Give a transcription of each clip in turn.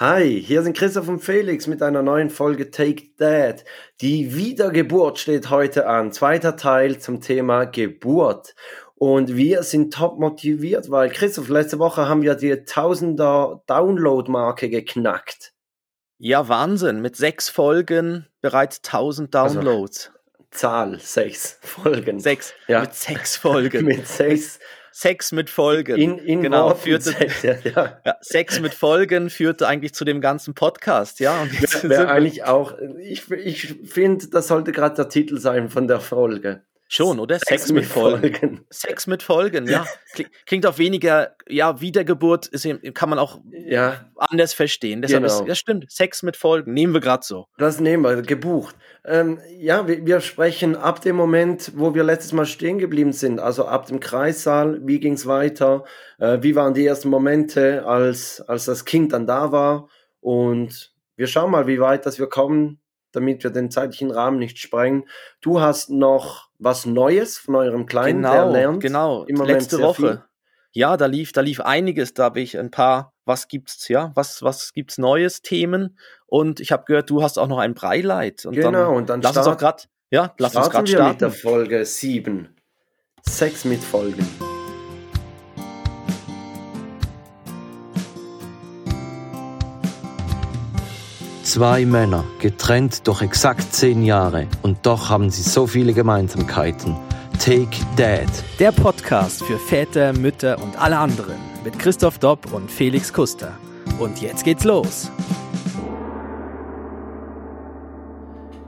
Hi, hier sind Christoph und Felix mit einer neuen Folge Take That. Die Wiedergeburt steht heute an, zweiter Teil zum Thema Geburt. Und wir sind top motiviert, weil Christoph, letzte Woche haben wir die Tausender Download-Marke geknackt. Ja, Wahnsinn. Mit sechs Folgen bereits 1000 also, Downloads. Also, Zahl, sechs Folgen. Sechs. Ja. Mit sechs Folgen. mit sechs Sex mit Folgen. In, in genau, führte, Sex, ja, ja. ja, Sex mit Folgen führte eigentlich zu dem ganzen Podcast, ja. Und jetzt wäre wär eigentlich auch, ich, ich finde, das sollte gerade der Titel sein von der Folge. Schon, oder? Sex, Sex mit, Folgen. Folgen. Sex mit Folgen, ja. Klingt auch weniger, ja, Wiedergeburt ist, kann man auch ja. anders verstehen. Deshalb genau. ist, ja stimmt, Sex mit Folgen, nehmen wir gerade so. Das nehmen wir, gebucht. Ähm, ja, wir, wir, sprechen ab dem Moment, wo wir letztes Mal stehen geblieben sind, also ab dem Kreissaal, wie ging es weiter, äh, wie waren die ersten Momente, als, als das Kind dann da war und wir schauen mal, wie weit dass wir kommen, damit wir den zeitlichen Rahmen nicht sprengen. Du hast noch was Neues von eurem Kleinen, genau, der lernt. Genau, im Moment letzte Woche. Viel. Ja, da lief, da lief einiges. Da habe ich ein paar, was gibt's, ja, was, was gibt's Neues Themen? Und ich habe gehört, du hast auch noch ein Breileit. Und genau, dann, und dann lass uns auch gerade, ja, lass uns gerade starten. mit der Folge 7. Sechs mit Folgen. Zwei Männer, getrennt durch exakt zehn Jahre und doch haben sie so viele Gemeinsamkeiten. Take Dad. Der Podcast für Väter, Mütter und alle anderen mit Christoph Dopp und Felix Kuster. Und jetzt geht's los.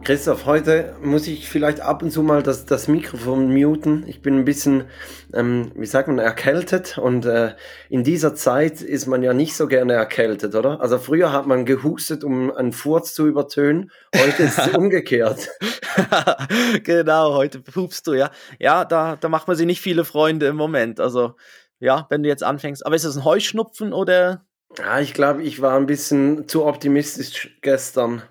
Christoph, heute muss ich vielleicht ab und zu mal das, das Mikrofon muten. Ich bin ein bisschen, ähm, wie sagt man, erkältet und äh, in dieser Zeit ist man ja nicht so gerne erkältet, oder? Also früher hat man gehustet, um einen Furz zu übertönen, heute ist es umgekehrt. genau, heute pupst du, ja. Ja, da, da macht man sich nicht viele Freunde im Moment. Also ja, wenn du jetzt anfängst. Aber ist es ein Heuschnupfen oder? Ja, ich glaube, ich war ein bisschen zu optimistisch gestern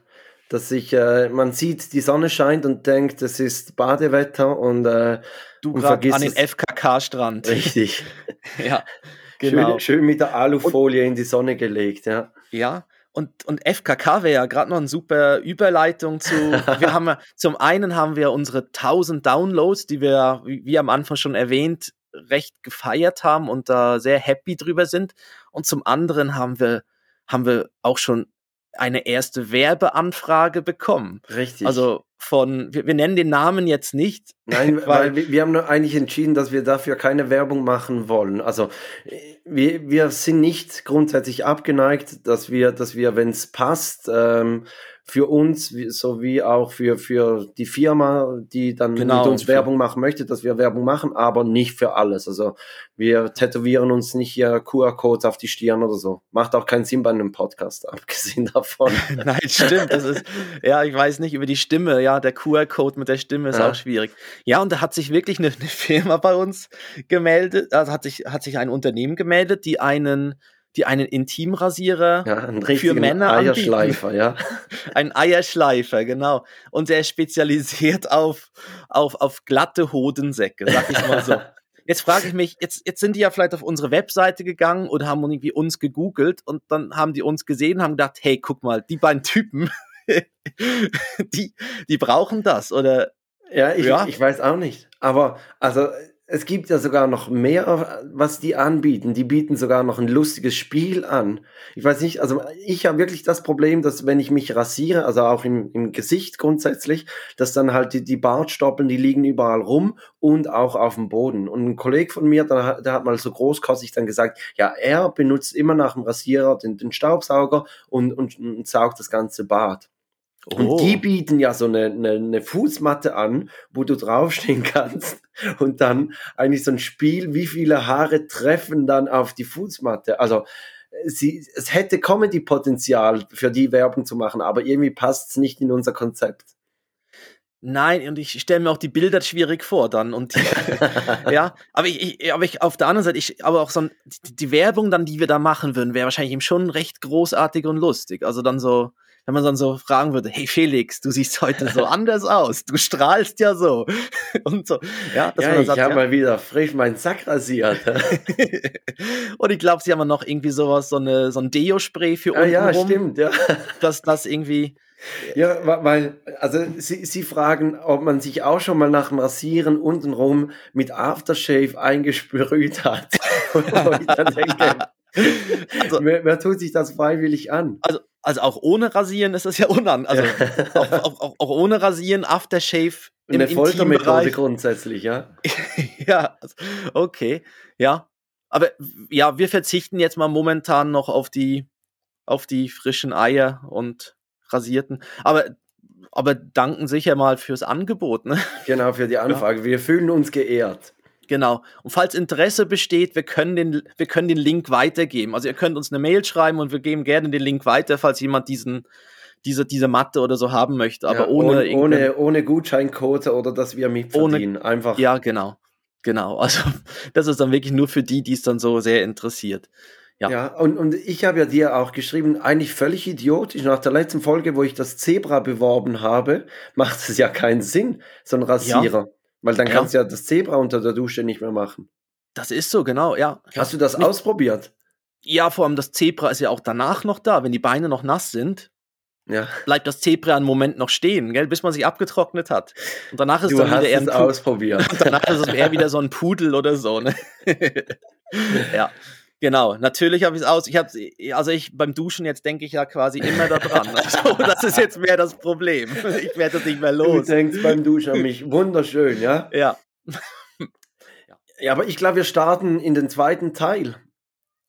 dass sich äh, man sieht, die Sonne scheint und denkt, es ist Badewetter und äh, du gerade an den FKK-Strand. Richtig. ja, genau. Schön, schön, mit der Alufolie und, in die Sonne gelegt, ja. Ja. Und, und FKK wäre ja gerade noch eine super Überleitung zu. wir haben zum einen haben wir unsere 1000 Downloads, die wir, wie, wie am Anfang schon erwähnt, recht gefeiert haben und da sehr happy drüber sind. Und zum anderen haben wir, haben wir auch schon eine erste Werbeanfrage bekommen. Richtig. Also von, wir, wir nennen den Namen jetzt nicht. Nein, weil, weil wir haben eigentlich entschieden, dass wir dafür keine Werbung machen wollen. Also wir, wir sind nicht grundsätzlich abgeneigt, dass wir, dass wir, wenn es passt, ähm, für uns sowie auch für, für die Firma, die dann genau, mit uns Werbung machen möchte, dass wir Werbung machen, aber nicht für alles. Also wir tätowieren uns nicht hier QR-Codes auf die Stirn oder so. Macht auch keinen Sinn bei einem Podcast, abgesehen davon. Nein, stimmt. Das ist, ja, ich weiß nicht, über die Stimme, ja, der QR-Code mit der Stimme ist ja. auch schwierig. Ja, und da hat sich wirklich eine, eine Firma bei uns gemeldet, also hat sich, hat sich ein Unternehmen gemeldet, die einen die einen Intimrasierer ja, für Männer Eierschleifer, anbieten. ja. Ein Eierschleifer, genau. Und der ist spezialisiert auf, auf, auf glatte Hodensäcke, sag ich mal so. Jetzt frage ich mich, jetzt, jetzt sind die ja vielleicht auf unsere Webseite gegangen oder haben irgendwie uns gegoogelt und dann haben die uns gesehen, haben gedacht, hey, guck mal, die beiden Typen, die, die brauchen das oder ja ich, ja, ich weiß auch nicht. Aber also es gibt ja sogar noch mehr, was die anbieten. Die bieten sogar noch ein lustiges Spiel an. Ich weiß nicht, also ich habe wirklich das Problem, dass wenn ich mich rasiere, also auch im, im Gesicht grundsätzlich, dass dann halt die, die Bartstoppeln, die liegen überall rum und auch auf dem Boden. Und ein Kollege von mir, der, der hat mal so großkotzig dann gesagt, ja, er benutzt immer nach dem Rasierer den, den Staubsauger und, und, und saugt das ganze Bad. Und oh. die bieten ja so eine, eine, eine Fußmatte an, wo du draufstehen kannst und dann eigentlich so ein Spiel, wie viele Haare treffen dann auf die Fußmatte. Also sie, es hätte Comedy-Potenzial für die Werbung zu machen, aber irgendwie passt es nicht in unser Konzept. Nein, und ich stelle mir auch die Bilder schwierig vor dann und die, ja, aber ich, ich, aber ich auf der anderen Seite, ich, aber auch so die, die Werbung dann, die wir da machen würden, wäre wahrscheinlich eben schon recht großartig und lustig. Also dann so, wenn man dann so fragen würde, hey Felix, du siehst heute so anders aus, du strahlst ja so und so. Ja, ja ich habe ja. mal wieder frisch meinen Sack rasiert. und ich glaube, sie haben noch irgendwie sowas, so, eine, so ein Deo-Spray für ah, Ja, rum, stimmt, ja. Dass das irgendwie... Ja, weil, also sie, sie fragen, ob man sich auch schon mal nach dem Rasieren untenrum mit Aftershave eingesprüht hat. und ich dann denke, also, wer, wer, tut sich das freiwillig an? Also, also auch ohne Rasieren ist das ja unan. Also auch, auch, auch, auch, ohne Rasieren, Aftershave. Eine Foltermethode grundsätzlich, ja. ja, also, okay, ja. Aber ja, wir verzichten jetzt mal momentan noch auf die, auf die frischen Eier und rasierten. Aber aber danken sicher mal fürs Angebot, ne? Genau, für die Anfrage. Ja. Wir fühlen uns geehrt. Genau. Und falls Interesse besteht, wir können den, wir können den Link weitergeben. Also ihr könnt uns eine Mail schreiben und wir geben gerne den Link weiter, falls jemand diesen, diese, diese Matte oder so haben möchte. Aber ja, ohne, ohne, ohne, Gutscheincode oder dass wir mitverdienen. Ohne, Einfach. Ja, genau. Genau. Also das ist dann wirklich nur für die, die es dann so sehr interessiert. Ja, ja und, und ich habe ja dir auch geschrieben, eigentlich völlig idiotisch. Nach der letzten Folge, wo ich das Zebra beworben habe, macht es ja keinen Sinn, so ein Rasierer. Ja. Weil dann ja. kannst du ja das Zebra unter der Dusche nicht mehr machen. Das ist so, genau, ja. Hast du das nicht, ausprobiert? Ja, vor allem das Zebra ist ja auch danach noch da. Wenn die Beine noch nass sind, ja. bleibt das Zebra einen Moment noch stehen, gell, bis man sich abgetrocknet hat. Und danach ist du dann wieder eher ein Pudel. ausprobiert. Und danach ist es eher wieder so ein Pudel oder so. Ne? ja. Genau, natürlich habe ich es aus. Ich habe also ich beim Duschen jetzt denke ich ja quasi immer daran. Also, das ist jetzt mehr das Problem. Ich werde das nicht mehr los. Du denkst beim Duschen an mich. Wunderschön, ja? Ja. ja, aber ich glaube, wir starten in den zweiten Teil.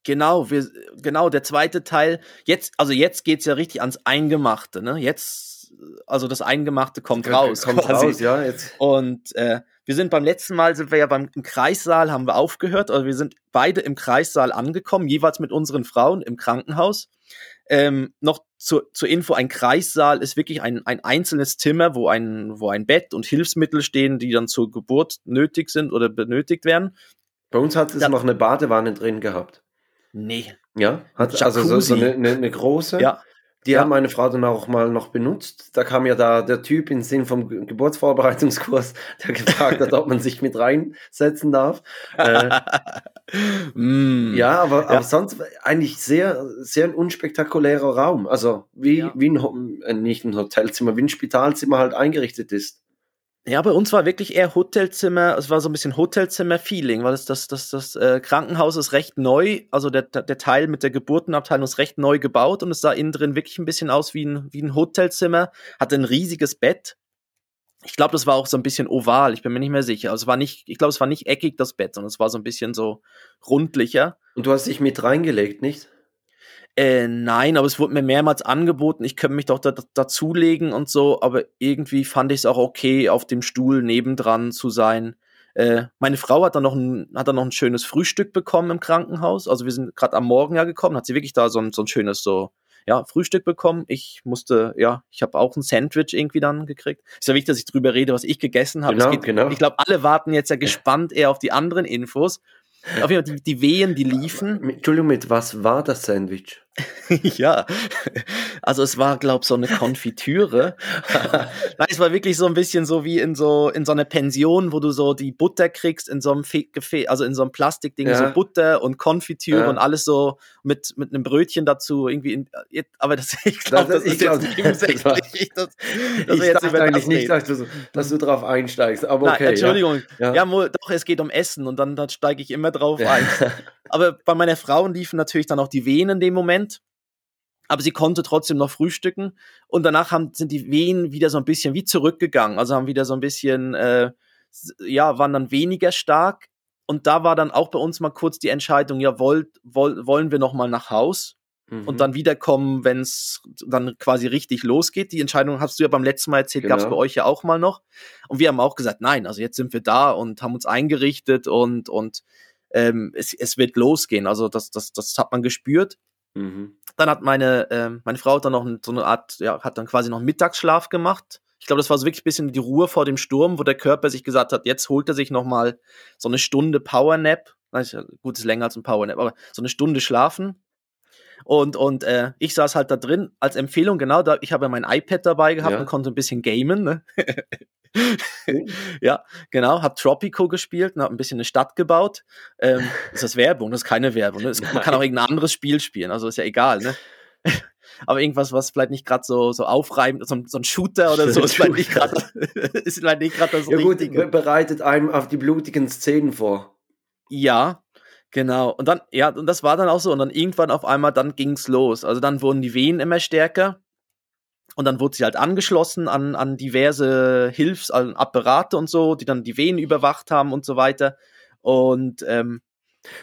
Genau, wir, genau, der zweite Teil. Jetzt, also jetzt geht's ja richtig ans Eingemachte, ne? Jetzt, also das Eingemachte kommt raus. Kommt quasi. raus, ja. Jetzt. Und äh, wir sind beim letzten Mal sind wir ja beim im Kreissaal haben wir aufgehört, also wir sind beide im Kreissaal angekommen, jeweils mit unseren Frauen im Krankenhaus. Ähm, noch zur, zur Info, ein Kreissaal ist wirklich ein, ein einzelnes Zimmer, wo ein, wo ein Bett und Hilfsmittel stehen, die dann zur Geburt nötig sind oder benötigt werden. Bei uns hat es da, noch eine Badewanne drin gehabt. Nee. Ja, hat also so, so eine, eine, eine große. Ja. Die ja. haben meine Frau dann auch mal noch benutzt. Da kam ja da der Typ im Sinn vom Geburtsvorbereitungskurs, der gefragt hat, ob man sich mit reinsetzen darf. äh, mm. Ja, aber, ja. aber sonst eigentlich sehr, sehr ein unspektakulärer Raum. Also wie, ja. wie ein, äh, nicht ein Hotelzimmer, wie ein Spitalzimmer halt eingerichtet ist. Ja, bei uns war wirklich eher Hotelzimmer, es war so ein bisschen Hotelzimmer-Feeling, weil das, das, das, das äh, Krankenhaus ist recht neu, also der, der Teil mit der Geburtenabteilung ist recht neu gebaut und es sah innen drin wirklich ein bisschen aus wie ein, wie ein Hotelzimmer, hatte ein riesiges Bett. Ich glaube, das war auch so ein bisschen oval, ich bin mir nicht mehr sicher. Also es war nicht, ich glaube, es war nicht eckig, das Bett, sondern es war so ein bisschen so rundlicher. Und du hast dich mit reingelegt, nicht? Äh, nein, aber es wurde mir mehrmals angeboten, ich könnte mich doch da, dazulegen und so, aber irgendwie fand ich es auch okay, auf dem Stuhl nebendran zu sein. Äh, meine Frau hat dann noch ein, hat dann noch ein schönes Frühstück bekommen im Krankenhaus. Also wir sind gerade am Morgen ja gekommen, hat sie wirklich da so ein, so ein schönes so ja, Frühstück bekommen. Ich musste, ja, ich habe auch ein Sandwich irgendwie dann gekriegt. Ist ja wichtig, dass ich drüber rede, was ich gegessen habe. Genau, genau. Ich glaube, alle warten jetzt ja gespannt eher auf die anderen Infos. Auf jeden Fall, die, die Wehen, die liefen. Entschuldigung, mit was war das Sandwich? ja, also es war, glaube ich, so eine Konfitüre. Nein, es war wirklich so ein bisschen so wie in so in so einer Pension, wo du so die Butter kriegst in so einem Gefäß, also in so einem Plastikding, ja. so Butter und Konfitüre ja. und alles so mit mit einem Brötchen dazu irgendwie. In, aber das, ich glaube, das, das, ist glaub, jetzt nebensächlich. Das, das ich dachte eigentlich nicht, dass du, dass du drauf einsteigst, aber okay. Nein, Entschuldigung, ja, ja. doch, es geht um Essen und dann, dann steige ich immer drauf ein. Aber bei meiner Frau liefen natürlich dann auch die Wehen in dem Moment. Aber sie konnte trotzdem noch frühstücken. Und danach haben, sind die Wehen wieder so ein bisschen wie zurückgegangen. Also haben wieder so ein bisschen, äh, ja, waren dann weniger stark. Und da war dann auch bei uns mal kurz die Entscheidung, ja, wollt, woll, wollen wir noch mal nach Haus? Mhm. Und dann wiederkommen, wenn es dann quasi richtig losgeht. Die Entscheidung hast du ja beim letzten Mal erzählt, genau. gab es bei euch ja auch mal noch. Und wir haben auch gesagt, nein, also jetzt sind wir da und haben uns eingerichtet und, und ähm, es, es wird losgehen. Also das, das, das hat man gespürt. Mhm. Dann hat meine, äh, meine Frau dann noch so eine Art, ja, hat dann quasi noch einen Mittagsschlaf gemacht. Ich glaube, das war so wirklich ein bisschen die Ruhe vor dem Sturm, wo der Körper sich gesagt hat, jetzt holt er sich noch mal so eine Stunde Powernap. Gut, ist länger als ein Powernap, aber so eine Stunde schlafen. Und, und äh, ich saß halt da drin als Empfehlung, genau, da, ich habe ja mein iPad dabei gehabt Ja. und konnte ein bisschen gamen. Ne? ja, genau, habe Tropico gespielt und habe ein bisschen eine Stadt gebaut. Ähm, ist das Werbung? Das ist keine Werbung. Ne? Es, man kann auch irgendein anderes Spiel spielen, also ist ja egal. Ne? Aber irgendwas, was vielleicht nicht gerade so, so aufreibend, so, ein- so ein Shooter oder so, ist vielleicht nicht gerade ist vielleicht nicht gerade das Ja gut, Richtige. bereitet einem auf die blutigen Szenen vor. Ja, genau. Und dann, ja, und das war dann auch so. Und dann irgendwann auf einmal, dann ging's los. Also dann wurden die Wehen immer stärker. Und dann wurde sie halt angeschlossen an, an diverse Hilfs-, an Apparate und so, die dann die Wehen überwacht haben und so weiter. Und ähm,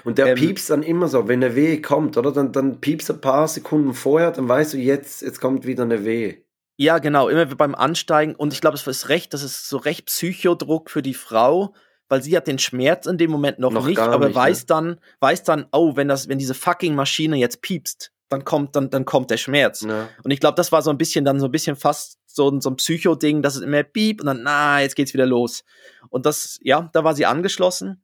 Und der Ähm, piepst dann immer so, wenn eine Wehe kommt, oder? Dann, dann piepst ein paar Sekunden vorher, dann weißt du, jetzt, jetzt kommt wieder eine Wehe. ja, genau, immer beim Ansteigen. Und ich glaube, es ist recht, das ist so recht Psychodruck für die Frau, weil sie hat den Schmerz in dem Moment noch, Noch nicht, aber nicht, ne? weiß dann, weiß dann, oh, wenn das, wenn diese fucking Maschine jetzt piepst, dann kommt, dann, dann kommt der Schmerz. Ja. Und ich glaube, das war so ein bisschen dann so ein bisschen fast so, ein- so ein Psycho-Ding, dass es immer piep und dann, na, jetzt geht's wieder los. Und das, ja, da war sie angeschlossen.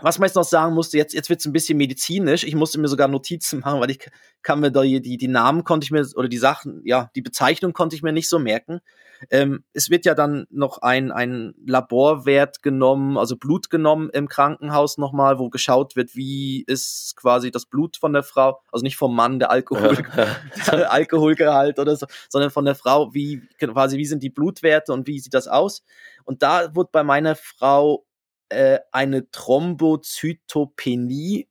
Was man jetzt noch sagen musste, jetzt, jetzt wird's ein bisschen medizinisch. Ich musste mir sogar Notizen machen, weil ich kann mir da die, die Namen konnte ich mir, oder die Sachen, ja, die Bezeichnung konnte ich mir nicht so merken. Ähm, es wird ja dann noch ein, ein Laborwert genommen, also Blut genommen im Krankenhaus nochmal, wo geschaut wird, wie ist quasi das Blut von der Frau, also nicht vom Mann, der Alkohol, der Alkoholgehalt oder so, sondern von der Frau, wie quasi wie sind die Blutwerte und wie sieht das aus? Und da wurde bei meiner Frau äh, eine Thrombozytopenie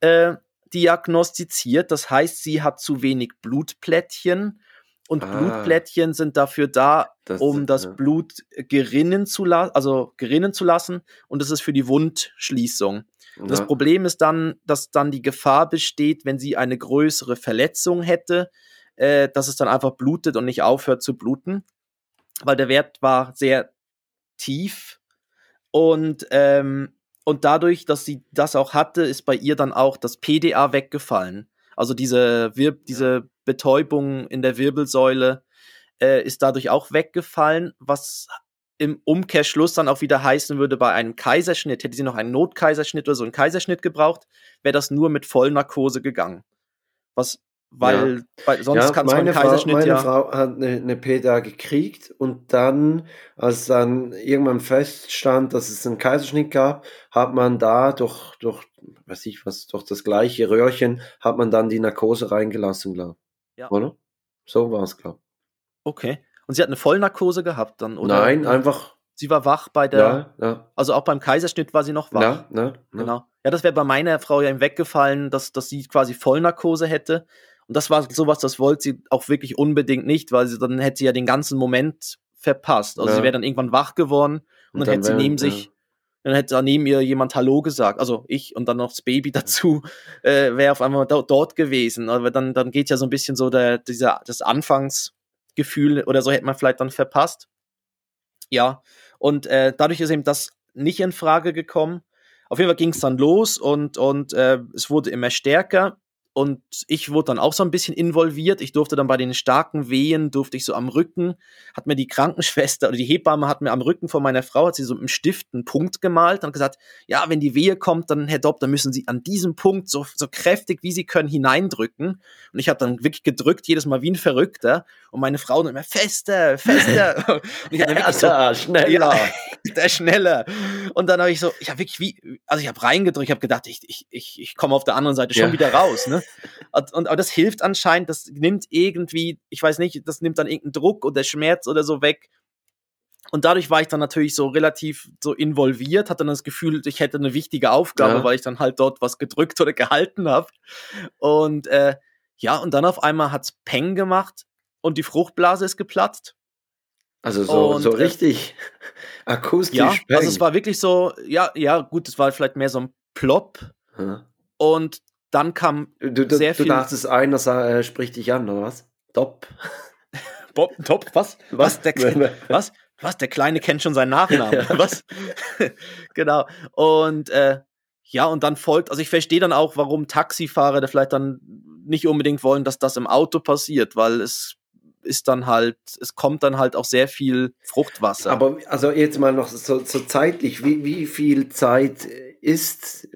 äh, diagnostiziert. Das heißt, sie hat zu wenig Blutplättchen und Ah. Blutplättchen sind dafür da, Das- um das ja. Blut gerinnen zu lassen, also gerinnen zu lassen und das ist für die Wundschließung. Und Das Ja. Problem ist dann, dass dann die Gefahr besteht, wenn sie eine größere Verletzung hätte, äh, dass es dann einfach blutet und nicht aufhört zu bluten, weil der Wert war sehr tief und ähm, und dadurch, dass sie das auch hatte, ist bei ihr dann auch das PDA weggefallen. Also diese Wir diese Betäubung in der Wirbelsäule äh, ist dadurch auch weggefallen, was im Umkehrschluss dann auch wieder heißen würde, bei einem Kaiserschnitt, hätte sie noch einen Notkaiserschnitt oder so einen Kaiserschnitt gebraucht, wäre das nur mit Vollnarkose gegangen. Was, weil, weil sonst ja, kann es beim meine, Frau, Kaiserschnitt meine ja. Frau hat eine, eine PDA gekriegt und dann, als dann irgendwann feststand, dass es einen Kaiserschnitt gab, hat man da durch, durch, weiß ich was, durch das gleiche Röhrchen, hat man dann die Narkose reingelassen, glaube Ja. Oder? So war es, glaube Okay. Und sie hat eine Vollnarkose gehabt dann, oder? Nein, einfach, Sie war wach bei der, ja, ja, also auch beim Kaiserschnitt war sie noch wach. ja, ja, ja. Genau. Ja, das wäre bei meiner Frau ja ihm weggefallen, dass, dass sie quasi Vollnarkose hätte. Und das war sowas, das wollte sie auch wirklich unbedingt nicht, weil sie dann hätte sie ja den ganzen Moment verpasst. Also Ja. sie wäre dann irgendwann wach geworden und, dann, hätte sie neben sich, dann hätte da neben ihr jemand Hallo gesagt, also ich und dann noch das Baby dazu, äh, wäre auf einmal do, dort gewesen. Aber dann, dann geht ja so ein bisschen so der, dieser, das Anfangsgefühl oder so hätte man vielleicht dann verpasst. Ja, und äh, dadurch ist eben das nicht in Frage gekommen. Auf jeden Fall ging es dann los und, und äh, es wurde immer stärker. Und ich wurde dann auch so ein bisschen involviert. Ich durfte dann bei den starken Wehen, durfte ich so am Rücken, hat mir die Krankenschwester oder die Hebamme hat mir am Rücken von meiner Frau, hat sie so mit dem Stift einen Punkt gemalt und gesagt, ja, wenn die Wehe kommt, dann Herr Dopp, dann müssen Sie an diesem Punkt so, so kräftig, wie Sie können, hineindrücken. Und ich habe dann wirklich gedrückt, jedes Mal wie ein Verrückter. Und meine Frau dann immer fester, fester. und ich hab dann wirklich so, Ja, schneller. ja, der schneller. Und dann habe ich so, ich habe wirklich wie, also ich habe reingedrückt, ich habe gedacht, ich, ich, ich, ich komme auf der anderen Seite schon Ja. wieder raus. Ne? Und, aber das hilft anscheinend, das nimmt irgendwie, ich weiß nicht, das nimmt dann irgendeinen Druck oder Schmerz oder so weg. Und dadurch war ich dann natürlich so relativ so involviert, hatte dann das Gefühl, ich hätte eine wichtige Aufgabe, Ja. weil ich dann halt dort was gedrückt oder gehalten habe. Und äh, ja, und dann auf einmal hat's Peng gemacht und die Fruchtblase ist geplatzt. Also so, Und, so äh, richtig akustisch. Ja, also bang. es war wirklich so, ja, ja, gut, es war vielleicht mehr so ein Plop. Ja. Und dann kam Du, du, sehr du viel- dachtest, einer äh, spricht dich an, oder was? Top. Bob, top, was? Was? Der, was? Was? Der Kleine kennt schon seinen Nachnamen. Was? genau. Und äh, ja, und dann folgt, also ich verstehe dann auch, warum Taxifahrer da vielleicht dann nicht unbedingt wollen, dass das im Auto passiert, weil es ist dann halt, es kommt dann halt auch sehr viel Fruchtwasser. Aber also jetzt mal noch so, so zeitlich, wie, wie viel Zeit ist,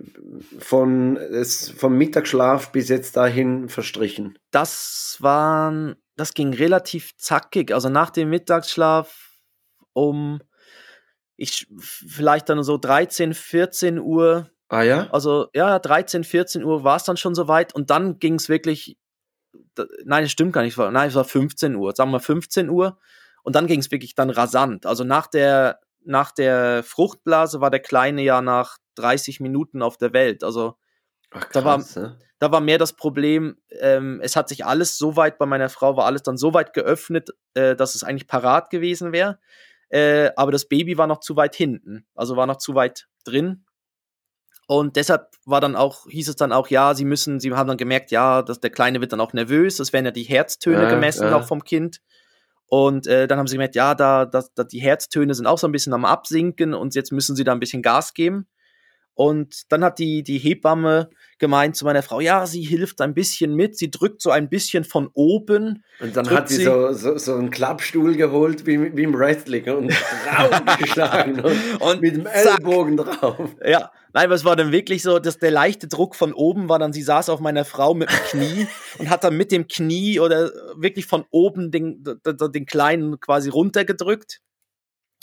von, es, vom Mittagsschlaf bis jetzt dahin verstrichen? Das waren, das ging relativ zackig. Also nach dem Mittagsschlaf um ich vielleicht dann so 13, 14 Uhr. Ah ja? Also ja, 13, 14 Uhr war es dann schon soweit und dann ging es wirklich, nein, es stimmt gar nicht, nein, es war 15 Uhr, sagen wir 15 Uhr und dann ging es wirklich dann rasant. Also nach der, nach der Fruchtblase war der Kleine ja nach 30 Minuten auf der Welt. Also Ach, krass, da, war, ne? da war mehr das Problem, ähm, es hat sich alles so weit bei meiner Frau, war alles dann so weit geöffnet, äh, dass es eigentlich parat gewesen wäre. Äh, aber das Baby war noch zu weit hinten, also war noch zu weit drin. Und deshalb war dann auch, hieß es dann auch, ja, sie müssen, sie haben dann gemerkt, ja, dass der Kleine wird dann auch nervös, es werden ja die Herztöne Ja, gemessen ja. auch vom Kind. Und äh, dann haben sie gemerkt, ja, da, da, da die Herztöne sind auch so ein bisschen am Absinken und jetzt müssen sie da ein bisschen Gas geben. Und dann hat die, die Hebamme gemeint zu meiner Frau, ja, sie hilft ein bisschen mit, sie drückt so ein bisschen von oben. Und dann hat sie sie- so, so, so einen Klappstuhl geholt, wie, wie im Wrestling, und draufgeschlagen und, Und mit dem zack. Ellbogen drauf. Ja, nein, aber es war dann wirklich so, dass der leichte Druck von oben war dann, sie saß auf meiner Frau mit dem Knie und hat dann mit dem Knie oder wirklich von oben den, den, den Kleinen quasi runtergedrückt.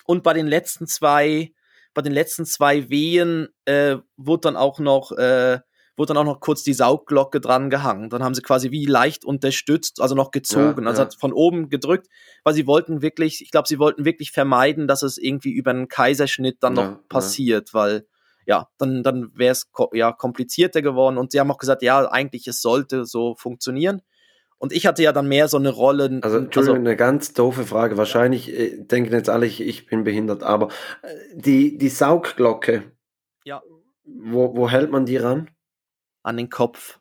Und bei den letzten zwei, bei den letzten zwei Wehen äh, wurde dann auch noch, äh, wurde dann auch noch kurz die Saugglocke dran gehangen. Dann haben sie quasi wie leicht unterstützt, also noch gezogen, Ja, also ja. hat von oben gedrückt, weil sie wollten wirklich, ich glaube, sie wollten wirklich vermeiden, dass es irgendwie über einen Kaiserschnitt dann Ja, noch passiert, weil ja, dann, dann wäre es ko ja komplizierter geworden. Und sie haben auch gesagt, ja, eigentlich es sollte so funktionieren. Und ich hatte ja dann mehr so eine Rolle. Also, Entschuldigung, eine ganz doofe Frage. Wahrscheinlich äh, denken jetzt alle, ich, ich bin behindert, aber äh, die, die Saugglocke, Ja. wo, wo hält man die ran? an den Kopf.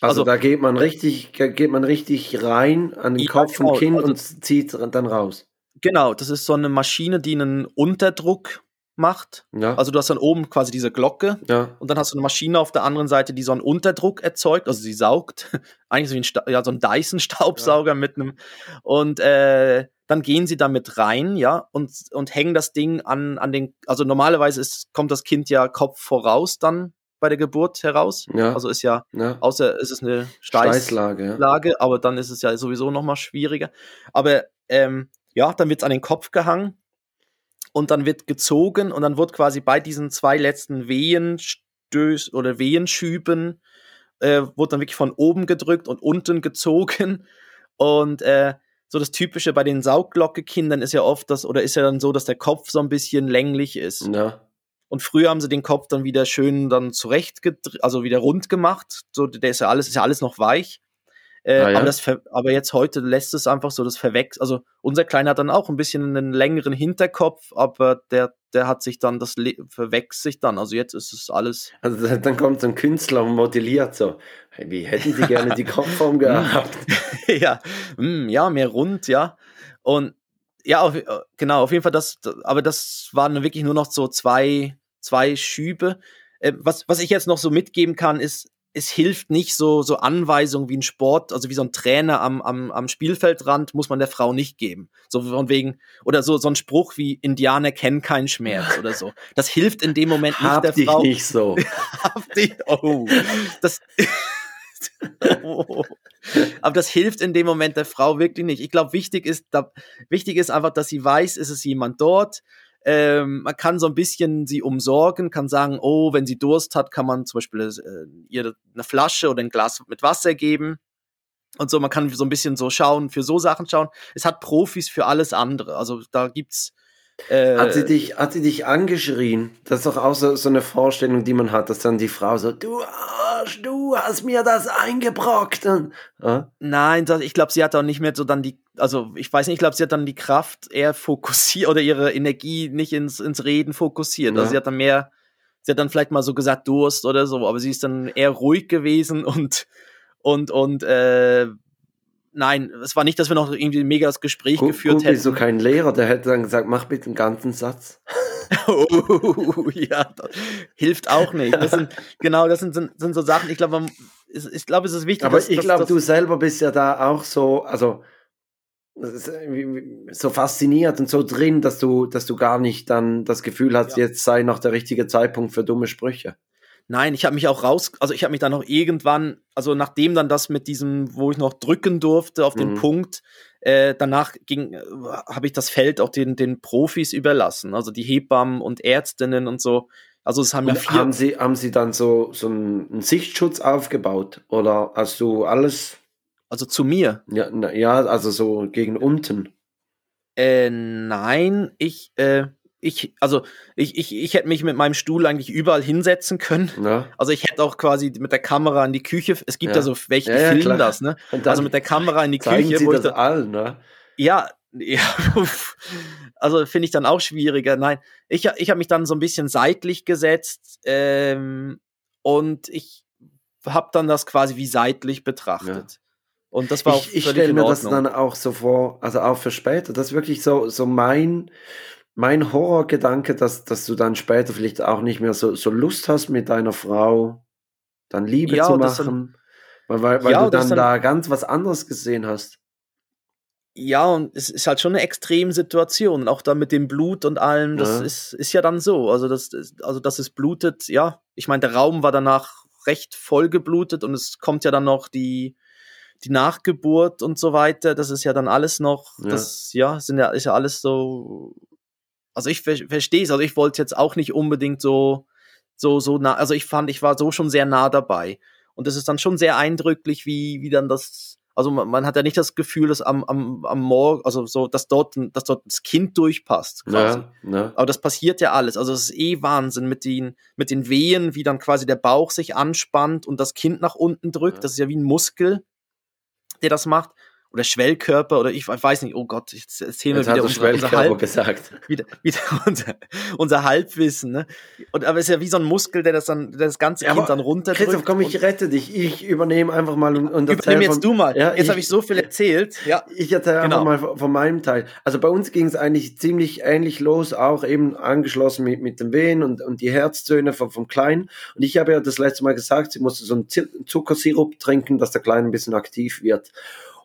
Also, Also- da geht man richtig, geht man richtig rein an den Ja, Kopf genau, Kind also- und zieht dann raus. Genau, das ist so eine Maschine, die einen Unterdruck macht. Ja. Also du hast dann oben quasi diese Glocke ja. und dann hast du eine Maschine auf der anderen Seite, die so einen Unterdruck erzeugt, also sie saugt, eigentlich so wie ein, Sta ja, so ein Dyson-Staubsauger mit einem und äh, dann gehen sie damit rein, ja, und, und hängen das Ding an, an den, also normalerweise ist, kommt das Kind ja Kopf voraus dann bei der Geburt heraus. Ja. Also ist ja, ja. außer es ist eine Steiß, Steißlage. Ja. Lage, aber dann ist es ja sowieso noch mal schwieriger. Aber ähm, ja, dann wird es an den Kopf gehangen und dann wird gezogen und dann wird quasi bei diesen zwei letzten Wehenstöß oder Wehenschüben äh, wurde dann wirklich von oben gedrückt und unten gezogen und äh, so das Typische bei den Saugglocke-Kindern ist ja oft das, oder ist ja dann so, dass der Kopf so ein bisschen länglich ist. ja. Und früher haben sie den Kopf dann wieder schön dann zurecht, also wieder rund gemacht. So, der ist ja alles, ist ja alles noch weich. Äh, Ah, ja? aber, das aber jetzt heute lässt es einfach so, das verwechselt. Also unser Kleiner hat dann auch ein bisschen einen längeren Hinterkopf, aber der, der hat sich dann, das Le- verwechselt sich dann. Also jetzt ist es alles. Also da- dann kommt so ein Künstler und modelliert so. Hey, wie hätten Sie gerne die Kopfform gehabt? ja, mm, ja, mehr rund, ja. Und ja, auf, äh, genau, auf jeden Fall das, aber das waren wirklich nur noch so zwei, zwei Schübe. Äh, was, was ich jetzt noch so mitgeben kann, ist, es hilft nicht so, so Anweisungen wie ein Sport, also wie so ein Trainer am, am, am Spielfeldrand, muss man der Frau nicht geben. So von wegen, oder so, so ein Spruch wie Indianer kennen keinen Schmerz oder so. Das hilft in dem Moment nicht Hab der dich Frau. nicht so. Hab dich, oh, das, oh. Aber das hilft in dem Moment der Frau wirklich nicht. Ich glaube, wichtig ist, da, wichtig ist einfach, dass sie weiß, ist es jemand dort. Ähm, man kann so ein bisschen sie umsorgen, kann sagen, oh, wenn sie Durst hat, kann man zum Beispiel äh, ihr eine Flasche oder ein Glas mit Wasser geben. Und so, man kann so ein bisschen so schauen, für so Sachen schauen. Es hat Profis für alles andere. Also da gibt's. Äh, Hat sie, dich, hat sie dich angeschrien? Das ist doch auch so, so eine Vorstellung, die man hat, dass dann die Frau so, du Arsch, du hast mir das eingebrockt. Ja? Nein, das, ich glaube, sie hat auch nicht mehr so dann die, also ich weiß nicht, ich glaube, sie hat dann die Kraft eher fokussiert oder ihre Energie nicht ins, ins Reden fokussiert. Ja. Also sie hat dann mehr, sie hat dann vielleicht mal so gesagt Durst oder so, aber sie ist dann eher ruhig gewesen und und und äh, nein, es war nicht, dass wir noch irgendwie mega das Gespräch Gu- geführt Guck, hätten. so kein Lehrer, der hätte dann gesagt, mach bitte einen ganzen Satz. oh, ja, das hilft auch nicht. Das sind, genau, das sind, sind, sind so Sachen, ich glaube, ich, glaube, es ist wichtig, Aber dass- ich glaube, du selber bist ja da auch so, also so fasziniert und so drin, dass du, dass du gar nicht dann das Gefühl hast, Ja. jetzt sei noch der richtige Zeitpunkt für dumme Sprüche. Nein, ich habe mich auch raus, also ich habe mich dann noch irgendwann, also nachdem dann das mit diesem, wo ich noch drücken durfte auf den Mhm. Punkt, äh, danach ging, äh, habe ich das Feld auch den, den Profis überlassen, also die Hebammen und Ärztinnen und so. Also es haben ja Und vier, haben Sie, haben Sie dann so, so einen einen Sichtschutz aufgebaut? Oder hast du alles, also zu mir. ja, na, ja also so gegen unten? Äh, nein, ich, äh, ich, also ich, ich, ich hätte mich mit meinem Stuhl eigentlich überall hinsetzen können. Ja? Also ich hätte auch quasi mit der Kamera in die Küche, es gibt ja, Ja. so welche, die Ja, filmen das, ne? Also mit der Kamera in die Küche, Sie wo ich das dann, allen, ne? Ja, ja, also finde ich dann auch schwieriger. Nein, ich, ich habe mich dann so ein bisschen seitlich gesetzt ähm, und ich habe dann das quasi wie seitlich betrachtet. Und das war auch Ich, ich stelle mir das dann auch so vor, also auch für später, das ist wirklich so, so mein, mein Horrorgedanke, dass, dass du dann später vielleicht auch nicht mehr so, so Lust hast, mit deiner Frau dann Liebe Ja, zu das dann- machen, weil, weil, Ja, du dann, dann- da ganz was anderes gesehen hast. Ja, und es ist halt schon eine Extremsituation. Auch dann mit dem Blut und allem, das Ja. ist, ist ja dann so. Also, das, also, dass es blutet, ja. Ich meine, der Raum war danach recht voll geblutet und es kommt ja dann noch die, die Nachgeburt und so weiter. Das ist ja dann alles noch, Ja. das, ja, sind ja, ist ja alles so. Also, ich ver verstehe es. Also, ich wollte jetzt auch nicht unbedingt so, so, so nah, also ich fand, ich war so schon sehr nah dabei. Und es ist dann schon sehr eindrücklich, wie, wie dann das, also man, man hat ja nicht das Gefühl, dass am, am, am Morgen, also so, dass dort, dass dort das Kind durchpasst, quasi. Ja, ne? Aber das passiert ja alles. Also es ist eh Wahnsinn mit den, mit den Wehen, wie dann quasi der Bauch sich anspannt und das Kind nach unten drückt. Ja. Das ist ja wie ein Muskel, der das macht. Oder Schwellkörper oder ich weiß nicht, oh Gott, jetzt erzählen wir Jetzt wieder er unser, Schwellkörper Halb, gesagt. wieder, wieder unser, unser Halbwissen. Ne? Und, aber es ist ja wie so ein Muskel, der das dann, der das ganze Ja, Kind dann runterdrückt. Christoph, komm, ich rette dich. Ich übernehme einfach mal und, und Übernimm von- jetzt du mal. Ja, jetzt habe ich so viel erzählt. Ja. Ich erzähle Genau. einfach mal von, von meinem Teil. Also bei uns ging es eigentlich ziemlich ähnlich los, auch eben angeschlossen mit, mit den Wehen und, und die Herztöne vom, vom Kleinen. Und ich habe ja das letzte Mal gesagt, sie musste so einen Zuckersirup trinken, dass der Kleine ein bisschen aktiv wird.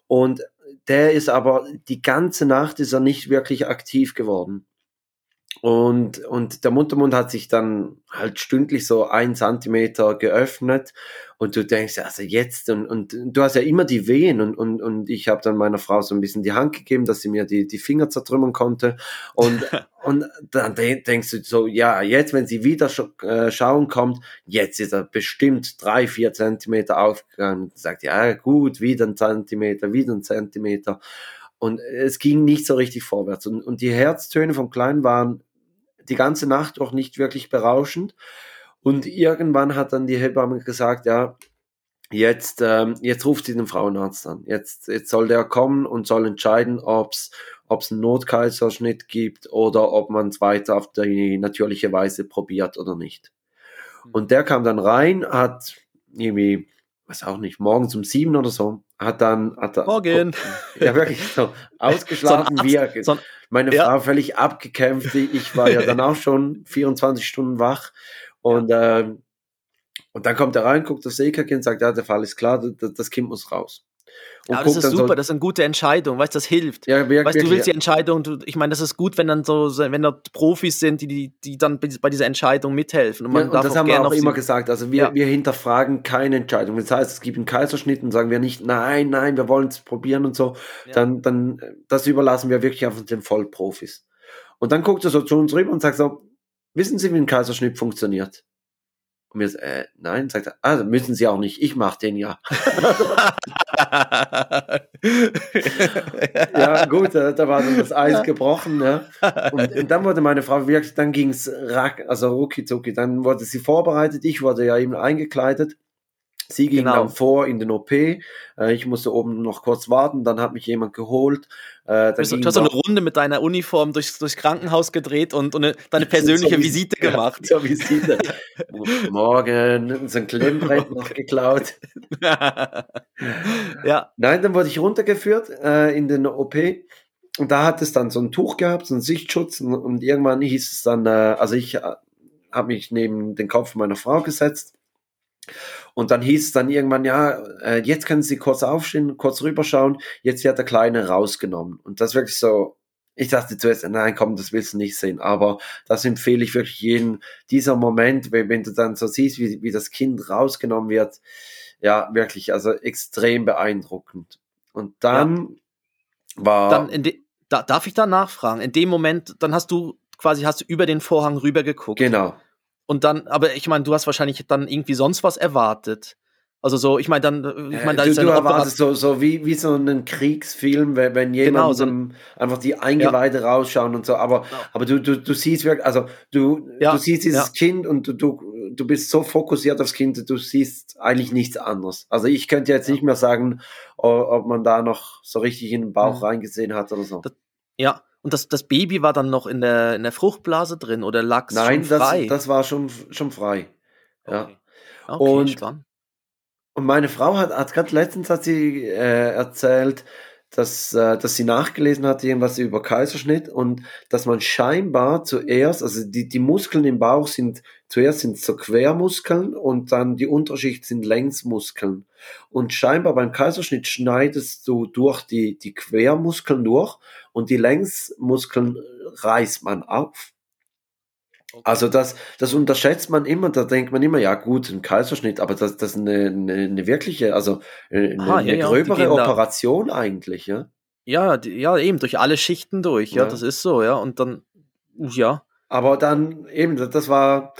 Und der ist aber die ganze Nacht ist er nicht wirklich aktiv geworden. Und, und der Muttermund hat sich dann halt stündlich so ein Zentimeter geöffnet und du denkst, also jetzt, und, und du hast ja immer die Wehen und, und, und ich habe dann meiner Frau so ein bisschen die Hand gegeben, dass sie mir die, die Finger zertrümmern konnte. Und, und dann de denkst du so, ja, jetzt, wenn sie wieder sch äh, schauen kommt, jetzt ist er bestimmt drei, vier Zentimeter aufgegangen, sagt, ja gut, wieder ein Zentimeter, wieder ein Zentimeter. Und es ging nicht so richtig vorwärts. Und, und die Herztöne vom Kleinen waren die ganze Nacht auch nicht wirklich berauschend. Und irgendwann hat dann die Hebamme gesagt, ja, jetzt, ähm, jetzt ruft sie den Frauenarzt an. Jetzt, jetzt soll der kommen und soll entscheiden, ob es einen Notkaiserschnitt gibt oder ob man es weiter auf die natürliche Weise probiert oder nicht. Und der kam dann rein, hat irgendwie, weiß auch nicht, morgens um sieben oder so, hat dann, hat er, Morgen. ja wirklich so, ausgeschlafen, So wie er, so ein- meine Ja. Frau völlig abgekämpft. Ich war ja dann auch schon 24 Stunden wach. Und, ähm, und dann kommt er rein, guckt das und sagt, ja, der Fall ist klar, das, das Kind muss raus. Und Ja, aber das ist super, so, das ist eine gute Entscheidung, weißt du, das hilft. ja, wir, Weißt du, du wirklich, willst die Entscheidung, du, ich meine, das ist gut, wenn dann so, wenn dort Profis sind, die, die, dann bei dieser Entscheidung mithelfen. Und ja, und das haben wir auch immer gesagt. Also wir, Ja. wir hinterfragen keine Entscheidung. Das heißt, es gibt einen Kaiserschnitt und sagen wir nicht, nein, nein, wir wollen es probieren und so. Ja. Dann, dann, äh, das überlassen wir wirklich einfach den Vollprofis. Und dann guckt er so zu uns rüber und sagt so, wissen Sie, wie ein Kaiserschnitt funktioniert? Und wir so, äh, nein, sagt er, also müssen Sie auch nicht, ich mache den ja. ja, gut, äh, da war dann das Eis gebrochen. Ne? Und, und dann wurde meine Frau wirklich, dann ging's rack, also rucki zucki, dann wurde sie vorbereitet, ich wurde ja eben eingekleidet. Sie ging Genau. dann vor in den OP. Äh, ich musste oben noch kurz warten, dann hat mich jemand geholt. Äh, Du hast, so eine Runde mit deiner Uniform durchs, durchs Krankenhaus gedreht und, und eine, deine persönliche So Visite ja, gemacht. Zur Visite. Morgen, so ein Klemmbrett noch geklaut. ja, Nein, dann wurde ich runtergeführt äh, in den OP und da hat es dann so ein Tuch gehabt, so einen Sichtschutz und, und irgendwann hieß es dann, äh, also ich äh, habe mich neben den Kopf meiner Frau gesetzt und dann hieß es dann irgendwann, ja, äh, jetzt können Sie kurz aufstehen, kurz rüberschauen, jetzt wird der Kleine rausgenommen und das wirklich so, ich dachte zuerst, nein, komm, das willst du nicht sehen. Aber das empfehle ich wirklich jedem. Dieser Moment, wenn, du dann so siehst, wie, wie das Kind rausgenommen wird, ja, wirklich, also extrem beeindruckend. Und dann ja. war. Dann in de, da, darf ich da nachfragen? In dem Moment, dann hast du quasi hast du über den Vorhang rüber geguckt. Genau. Und dann, aber ich meine, du hast wahrscheinlich dann irgendwie sonst was erwartet. Also so, ich meine dann, ich meine, da du, ist du erwartest so, so wie, wie so einen Kriegsfilm, wenn, wenn jemand genau, so einfach die Eingeweide ja. rausschauen und so, aber, genau. aber du, du, du siehst wirklich, also du, ja. du siehst dieses ja. Kind und du, du, du bist so fokussiert aufs Kind, du siehst eigentlich nichts anderes. Also ich könnte jetzt nicht mehr sagen, ob man da noch so richtig in den Bauch mhm. reingesehen hat oder so. Das, ja, und das, das Baby war dann noch in der, in der Fruchtblase drin oder lag es schon frei? Nein, das, das war schon, schon frei. Ja. Okay, okay und, spannend. Und meine Frau hat, hat gerade letztens hat sie äh, erzählt, dass, äh, dass sie nachgelesen hat, irgendwas über Kaiserschnitt und dass man scheinbar zuerst, also die, die Muskeln im Bauch sind, zuerst sind so Quermuskeln und dann die Unterschicht sind Längsmuskeln. Und scheinbar beim Kaiserschnitt schneidest du durch die, die Quermuskeln durch und die Längsmuskeln reißt man auf. Also das, das unterschätzt man immer, da denkt man immer, ja gut, ein Kaiserschnitt, aber das, das ist eine, eine, eine wirkliche, also eine, Aha, eine ja, gröbere Operation da, eigentlich, ja. Ja, die, ja, eben, durch alle Schichten durch, ja, ja, das ist so, ja, und dann, ja. Aber dann, eben, das war,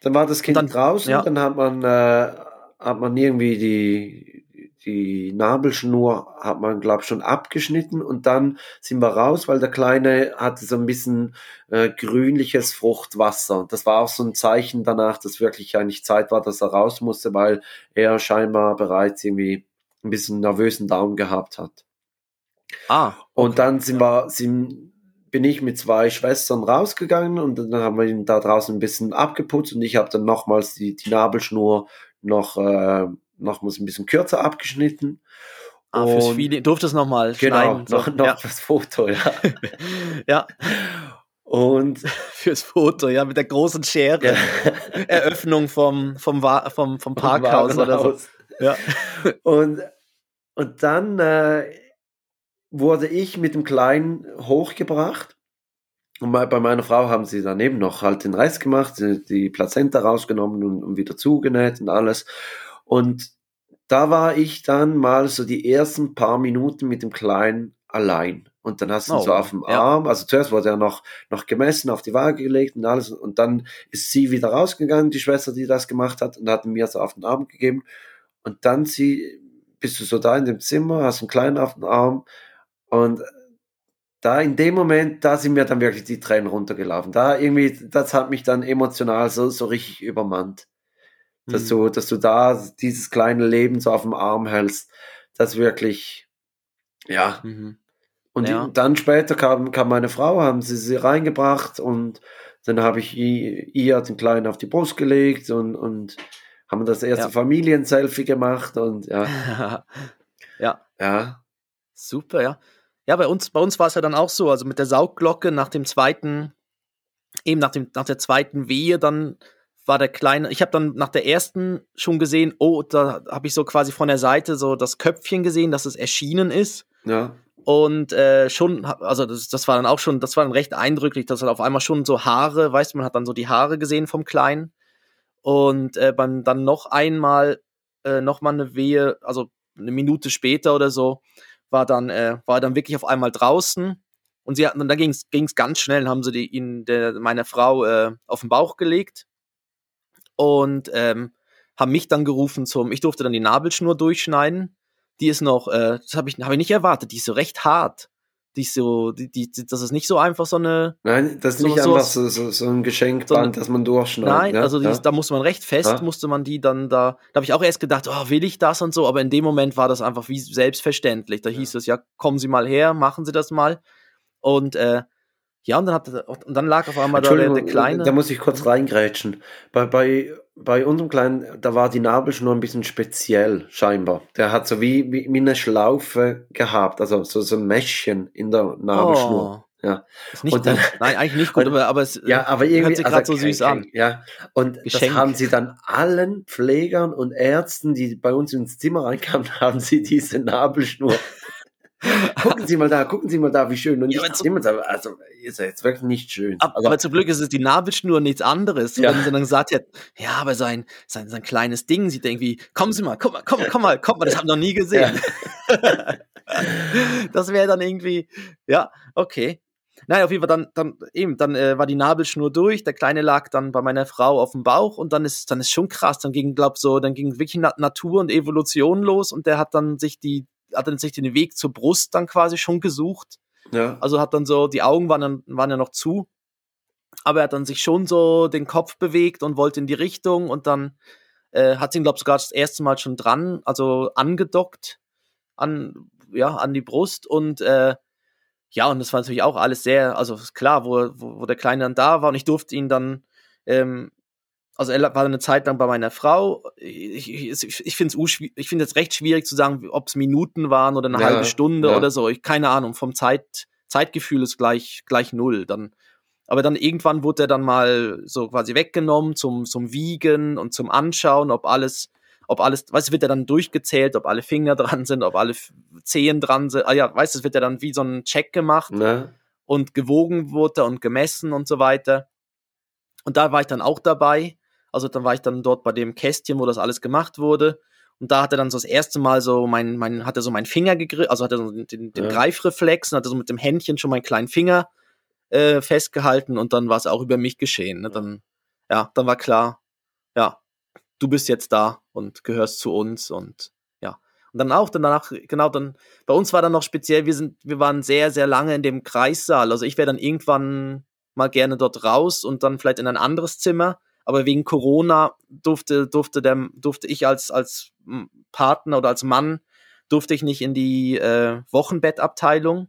dann war das Kind dann, draußen, ja. dann hat man, äh, hat man irgendwie die, die Nabelschnur hat man, glaube ich, schon abgeschnitten und dann sind wir raus, weil der Kleine hatte so ein bisschen äh, grünliches Fruchtwasser. Das war auch so ein Zeichen danach, dass wirklich eigentlich Zeit war, dass er raus musste, weil er scheinbar bereits irgendwie ein bisschen nervösen Daumen gehabt hat. Ah. Okay. Und dann sind wir, sind, bin ich mit zwei Schwestern rausgegangen und dann haben wir ihn da draußen ein bisschen abgeputzt und ich habe dann nochmals die, die Nabelschnur noch äh, nochmals ein bisschen kürzer abgeschnitten. Ah, fürs Feeling. Durftest nochmal genau, schneiden. Genau, noch, noch ja. das Foto, ja. ja. Und fürs Foto, ja, mit der großen Schere. Ja. Eröffnung vom, vom, vom, vom Parkhaus oder so. Ja. Und, und dann äh, wurde ich mit dem Kleinen hochgebracht. Und bei meiner Frau haben sie daneben noch halt den Rest gemacht, die Plazenta rausgenommen und, und wieder zugenäht und alles. Und da war ich dann mal so die ersten paar Minuten mit dem Kleinen allein. Und dann hast du ihn oh, so auf dem ja. Arm, also zuerst wurde er noch, noch gemessen, auf die Waage gelegt und alles. Und dann ist sie wieder rausgegangen, die Schwester, die das gemacht hat, und hat mir so auf den Arm gegeben. Und dann sie, bist du so da in dem Zimmer, hast einen Kleinen auf dem Arm. Und da in dem Moment, da sind mir dann wirklich die Tränen runtergelaufen. Da irgendwie, das hat mich dann emotional so, so richtig übermannt dass mhm. du, dass du da dieses kleine Leben so auf dem Arm hältst, das wirklich, ja. Mhm. Und ja. dann später kam, kam meine Frau, haben sie sie reingebracht und dann habe ich ihr den Kleinen auf die Brust gelegt und, und haben das erste ja. Familienselfie gemacht und ja. ja. Ja. Super, ja. Ja, bei uns, bei uns war es ja dann auch so, also mit der Saugglocke nach dem zweiten, eben nach dem, nach der zweiten Wehe dann war der kleine, ich habe dann nach der ersten schon gesehen, oh, da habe ich so quasi von der Seite so das Köpfchen gesehen, dass es erschienen ist. Ja. Und äh, schon, also das, das war dann auch schon, das war dann recht eindrücklich, dass er auf einmal schon so Haare, weißt du, man hat dann so die Haare gesehen vom Kleinen. Und äh, beim dann noch einmal, äh, noch mal eine Wehe, also eine Minute später oder so, war dann, äh, war dann wirklich auf einmal draußen. Und sie hatten, da ging es ganz schnell, haben sie die, ihn, der, meine Frau äh, auf den Bauch gelegt und ähm, haben mich dann gerufen zum, ich durfte dann die Nabelschnur durchschneiden. Die ist noch, äh, das habe ich, hab ich nicht erwartet, die ist so recht hart. Die so, die, die, das ist nicht so einfach so eine. Nein, das ist so, nicht so, einfach so, so, so ein Geschenkband, so, das man durchschneidet. Nein, ja? also die, ja? da musste man recht fest, ja? musste man die dann da. Da habe ich auch erst gedacht, oh, will ich das und so, aber in dem Moment war das einfach wie selbstverständlich. Da hieß es, ja, kommen Sie mal her, machen Sie das mal. Und äh, ja, und dann, hat, und dann lag auf einmal da der, der Kleine. Da muss ich kurz reingrätschen. Bei, bei, bei unserem Kleinen, da war die Nabelschnur ein bisschen speziell, scheinbar. Der hat so wie, wie, wie eine Schlaufe gehabt, also so, so ein Mäschchen in der Nabelschnur. Oh. Ja. Ist nicht und dann, gut. Nein, eigentlich nicht gut, und, aber, aber es ja, aber irgendwie, hört sich gerade also, so süß an. Ja, und Geschenk. das haben sie dann allen Pflegern und Ärzten, die bei uns ins Zimmer reinkamen, haben sie diese Nabelschnur gucken Sie mal da, gucken Sie mal da, wie schön. Und ja, ich immer so, also ist ja jetzt wirklich nicht schön. Aber, also, aber zum Glück ist es die Nabelschnur nichts anderes. Ja. Wenn sie dann gesagt hätte, ja, aber sein, sein, sein kleines Ding sieht irgendwie, kommen Sie mal, komm mal, komm, komm mal, komm mal, das haben wir noch nie gesehen. Ja. das wäre dann irgendwie, ja, okay. Nein, auf jeden Fall dann, dann eben, dann äh, war die Nabelschnur durch, der Kleine lag dann bei meiner Frau auf dem Bauch und dann ist, dann ist schon krass, dann ging, glaub so, dann ging wirklich Na Natur und Evolution los und der hat dann sich die, hat dann sich den Weg zur Brust dann quasi schon gesucht. Ja. Also hat dann so, die Augen waren, dann, waren ja noch zu, aber er hat dann sich schon so den Kopf bewegt und wollte in die Richtung und dann äh, hat ihn, glaube ich, sogar das erste Mal schon dran, also angedockt an, ja, an die Brust und äh, ja, und das war natürlich auch alles sehr, also klar, wo, wo, wo der Kleine dann da war und ich durfte ihn dann, ähm, also er war eine Zeit lang bei meiner Frau. Ich, ich, ich finde es ich finde jetzt recht schwierig zu sagen, ob es Minuten waren oder eine ja, halbe Stunde ja. oder so. Ich, keine Ahnung, vom Zeit, Zeitgefühl ist gleich, gleich null. Dann, aber dann irgendwann wurde er dann mal so quasi weggenommen zum, zum Wiegen und zum Anschauen, ob alles ob alles, weißt du, wird ja dann durchgezählt, ob alle Finger dran sind, ob alle Zehen dran sind. Ah ja, weißt du, es wird ja dann wie so ein Check gemacht ne? und gewogen wurde und gemessen und so weiter. Und da war ich dann auch dabei. Also dann war ich dann dort bei dem Kästchen, wo das alles gemacht wurde. Und da hat er dann so das erste Mal so mein, mein, hat er so meinen Finger gegriffen, also hat er so den, den ja. Greifreflex und hat er so mit dem Händchen schon meinen kleinen Finger äh, festgehalten und dann war es auch über mich geschehen. Ne? Dann, ja, dann war klar, ja, du bist jetzt da und gehörst zu uns und ja. Und dann auch danach, genau, dann, bei uns war dann noch speziell, wir sind, wir waren sehr, sehr lange in dem Kreissaal. Also ich wäre dann irgendwann mal gerne dort raus und dann vielleicht in ein anderes Zimmer. Aber wegen Corona durfte, durfte, der, durfte ich als, als Partner oder als Mann durfte ich nicht in die äh, Wochenbettabteilung.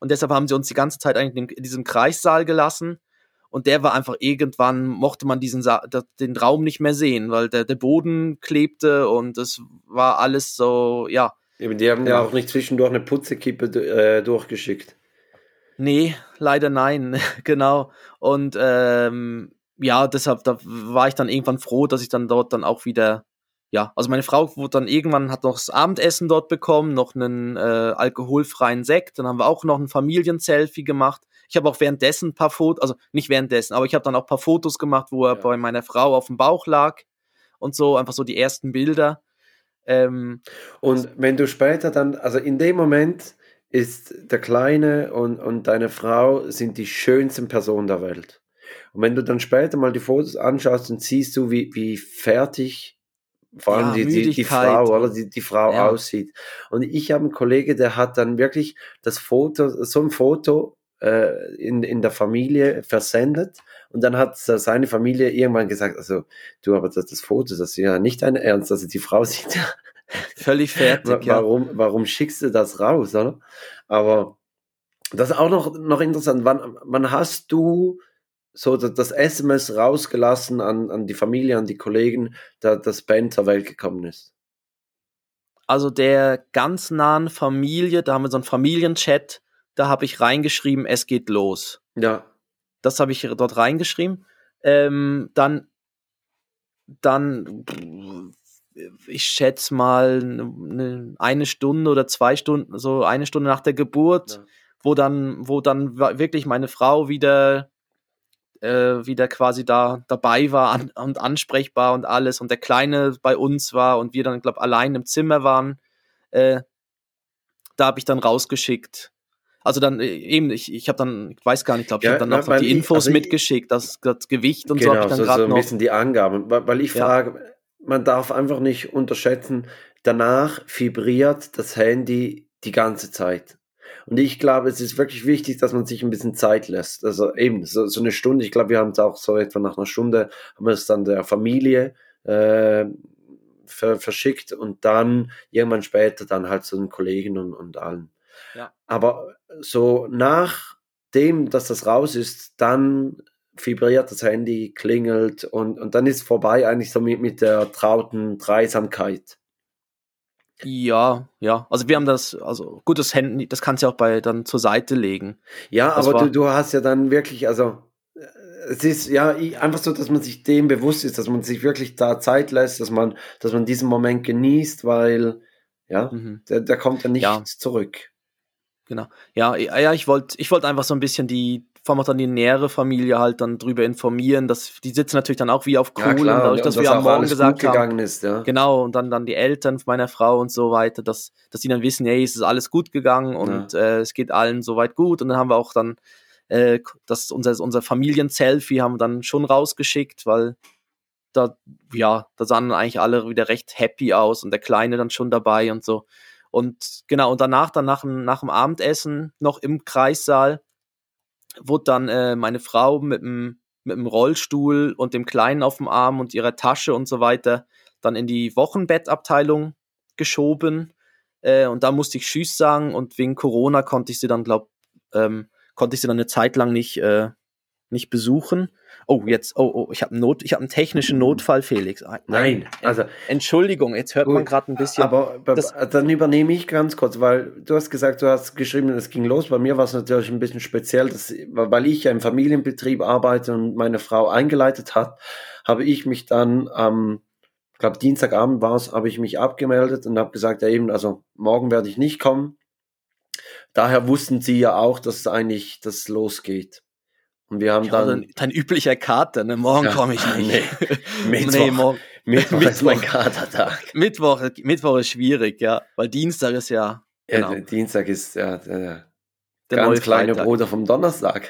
Und deshalb haben sie uns die ganze Zeit eigentlich in diesem Kreissaal gelassen und der war einfach irgendwann, mochte man diesen Sa den Raum nicht mehr sehen, weil der, der Boden klebte und es war alles so, ja. Eben, die haben ja, auch nicht zwischendurch eine Putzekippe äh, durchgeschickt. Nee, leider nein, genau. Und ähm, ja, deshalb da war ich dann irgendwann froh, dass ich dann dort dann auch wieder, ja, also meine Frau wurde dann irgendwann, hat noch das Abendessen dort bekommen, noch einen äh, alkoholfreien Sekt, dann haben wir auch noch ein Familienselfie gemacht. Ich habe auch währenddessen ein paar Fotos, also nicht währenddessen, aber ich habe dann auch ein paar Fotos gemacht, wo er ja. bei meiner Frau auf dem Bauch lag und so, einfach so die ersten Bilder. Ähm, und wenn du später dann, also in dem Moment ist der Kleine und, und deine Frau sind die schönsten Personen der Welt. Und wenn du dann später mal die Fotos anschaust, dann siehst du, wie, wie fertig vor allem ja, die, die, die, Frau, oder die, die Frau ja. aussieht. Und ich habe einen Kollege, der hat dann wirklich das Foto, so ein Foto äh, in, in der Familie versendet. Und dann hat seine Familie irgendwann gesagt, also du, aber das, das Foto, das ist ja nicht dein Ernst. Also die Frau sieht ja völlig fertig. warum, warum schickst du das raus, oder? Aber das ist auch noch, noch interessant. Wann, wann hast du so das SMS rausgelassen an, an die Familie, an die Kollegen, da das Ben zur Welt gekommen ist? Also der ganz nahen Familie, da haben wir so einen Familienchat, da habe ich reingeschrieben, es geht los. Ja. Das habe ich dort reingeschrieben. Ähm, dann, dann, ich schätze mal eine, eine Stunde oder zwei Stunden, so eine Stunde nach der Geburt, ja. wo dann, wo dann wirklich meine Frau wieder äh, wieder quasi da dabei war an, und ansprechbar und alles und der Kleine bei uns war und wir dann, glaube allein im Zimmer waren, äh, da habe ich dann rausgeschickt, also dann äh, eben, ich, ich habe dann, ich weiß gar nicht, glaube ich, ja, habe dann noch, noch die Infos also mitgeschickt, das, das Gewicht und genau, so habe ich dann so, gerade so ein noch. bisschen die Angaben, weil, weil ich ja. frage, man darf einfach nicht unterschätzen, danach vibriert das Handy die ganze Zeit. Und ich glaube, es ist wirklich wichtig, dass man sich ein bisschen Zeit lässt. Also eben, so, so eine Stunde, ich glaube, wir haben es auch so etwa nach einer Stunde, haben wir es dann der Familie äh, ver verschickt und dann irgendwann später dann halt zu den Kollegen und, und allen. Ja. Aber so nachdem, dass das raus ist, dann vibriert das Handy, klingelt und, und dann ist vorbei eigentlich so mit, mit der trauten Dreisamkeit. Ja, ja. Also wir haben das, also gut, das Handy, das kannst du ja auch bei dann zur Seite legen. Ja, das aber du, du hast ja dann wirklich, also äh, es ist ja einfach so, dass man sich dem bewusst ist, dass man sich wirklich da Zeit lässt, dass man, dass man diesen Moment genießt, weil ja, mhm. der, der kommt ja nicht ja. zurück. Genau. Ja, ja, ich wollte ich wollt einfach so ein bisschen die, vor allem auch dann die nähere Familie halt dann drüber informieren. Dass, die sitzen natürlich dann auch wie auf Ja, Kohlen, klar, dadurch, und dass dass wir am Morgen gesagt haben. gegangen ist, ja. Genau, und dann, dann die Eltern meiner Frau und so weiter, dass, dass die dann wissen, hey, es ist alles gut gegangen und äh, es geht allen soweit gut. Und dann haben wir auch dann äh, das, unser, unser Familien-Selfie haben wir dann schon rausgeschickt, weil da, ja, da sahen eigentlich alle wieder recht happy aus und der Kleine dann schon dabei und so. Und genau, und danach, dann nach, dem- nach dem Abendessen noch im Kreissaal, wurde dann äh, meine Frau mit dem, mit dem Rollstuhl und dem Kleinen auf dem Arm und ihrer Tasche und so weiter dann in die Wochenbettabteilung geschoben. Äh, und da musste ich Tschüss sagen und wegen Corona konnte ich sie dann, glaub, ähm, konnte ich sie dann eine Zeit lang nicht, äh, nicht besuchen. Oh, jetzt, oh, oh, ich habe einen, Not, ich hab einen technischen Notfall, Felix. Ein- Nein, also Entschuldigung, jetzt hört man Gut, gerade ein bisschen. Aber be- das- dann übernehme ich ganz kurz, weil du hast gesagt, du hast geschrieben, es ging los. Bei mir war es natürlich ein bisschen speziell, dass, weil ich ja im Familienbetrieb arbeite und meine Frau eingeleitet hat, habe ich mich dann am, ich glaube Dienstagabend war es, habe ich mich abgemeldet und habe gesagt, ja eben, also morgen werde ich nicht kommen. Daher wussten sie ja auch, dass es eigentlich das losgeht. Und wir haben ja, dann dein, üblicher Kater, ne? Morgen Ja, komme ich nicht. Mittwoch. nee, morgen. Mittwoch ist mein Mittwoch. Katertag. Mittwoch, Mittwoch ist schwierig, ja. Weil Dienstag ist ja, genau, Ja, Dienstag ist ja der, der ganz kleine Freitag. Bruder vom Donnerstag.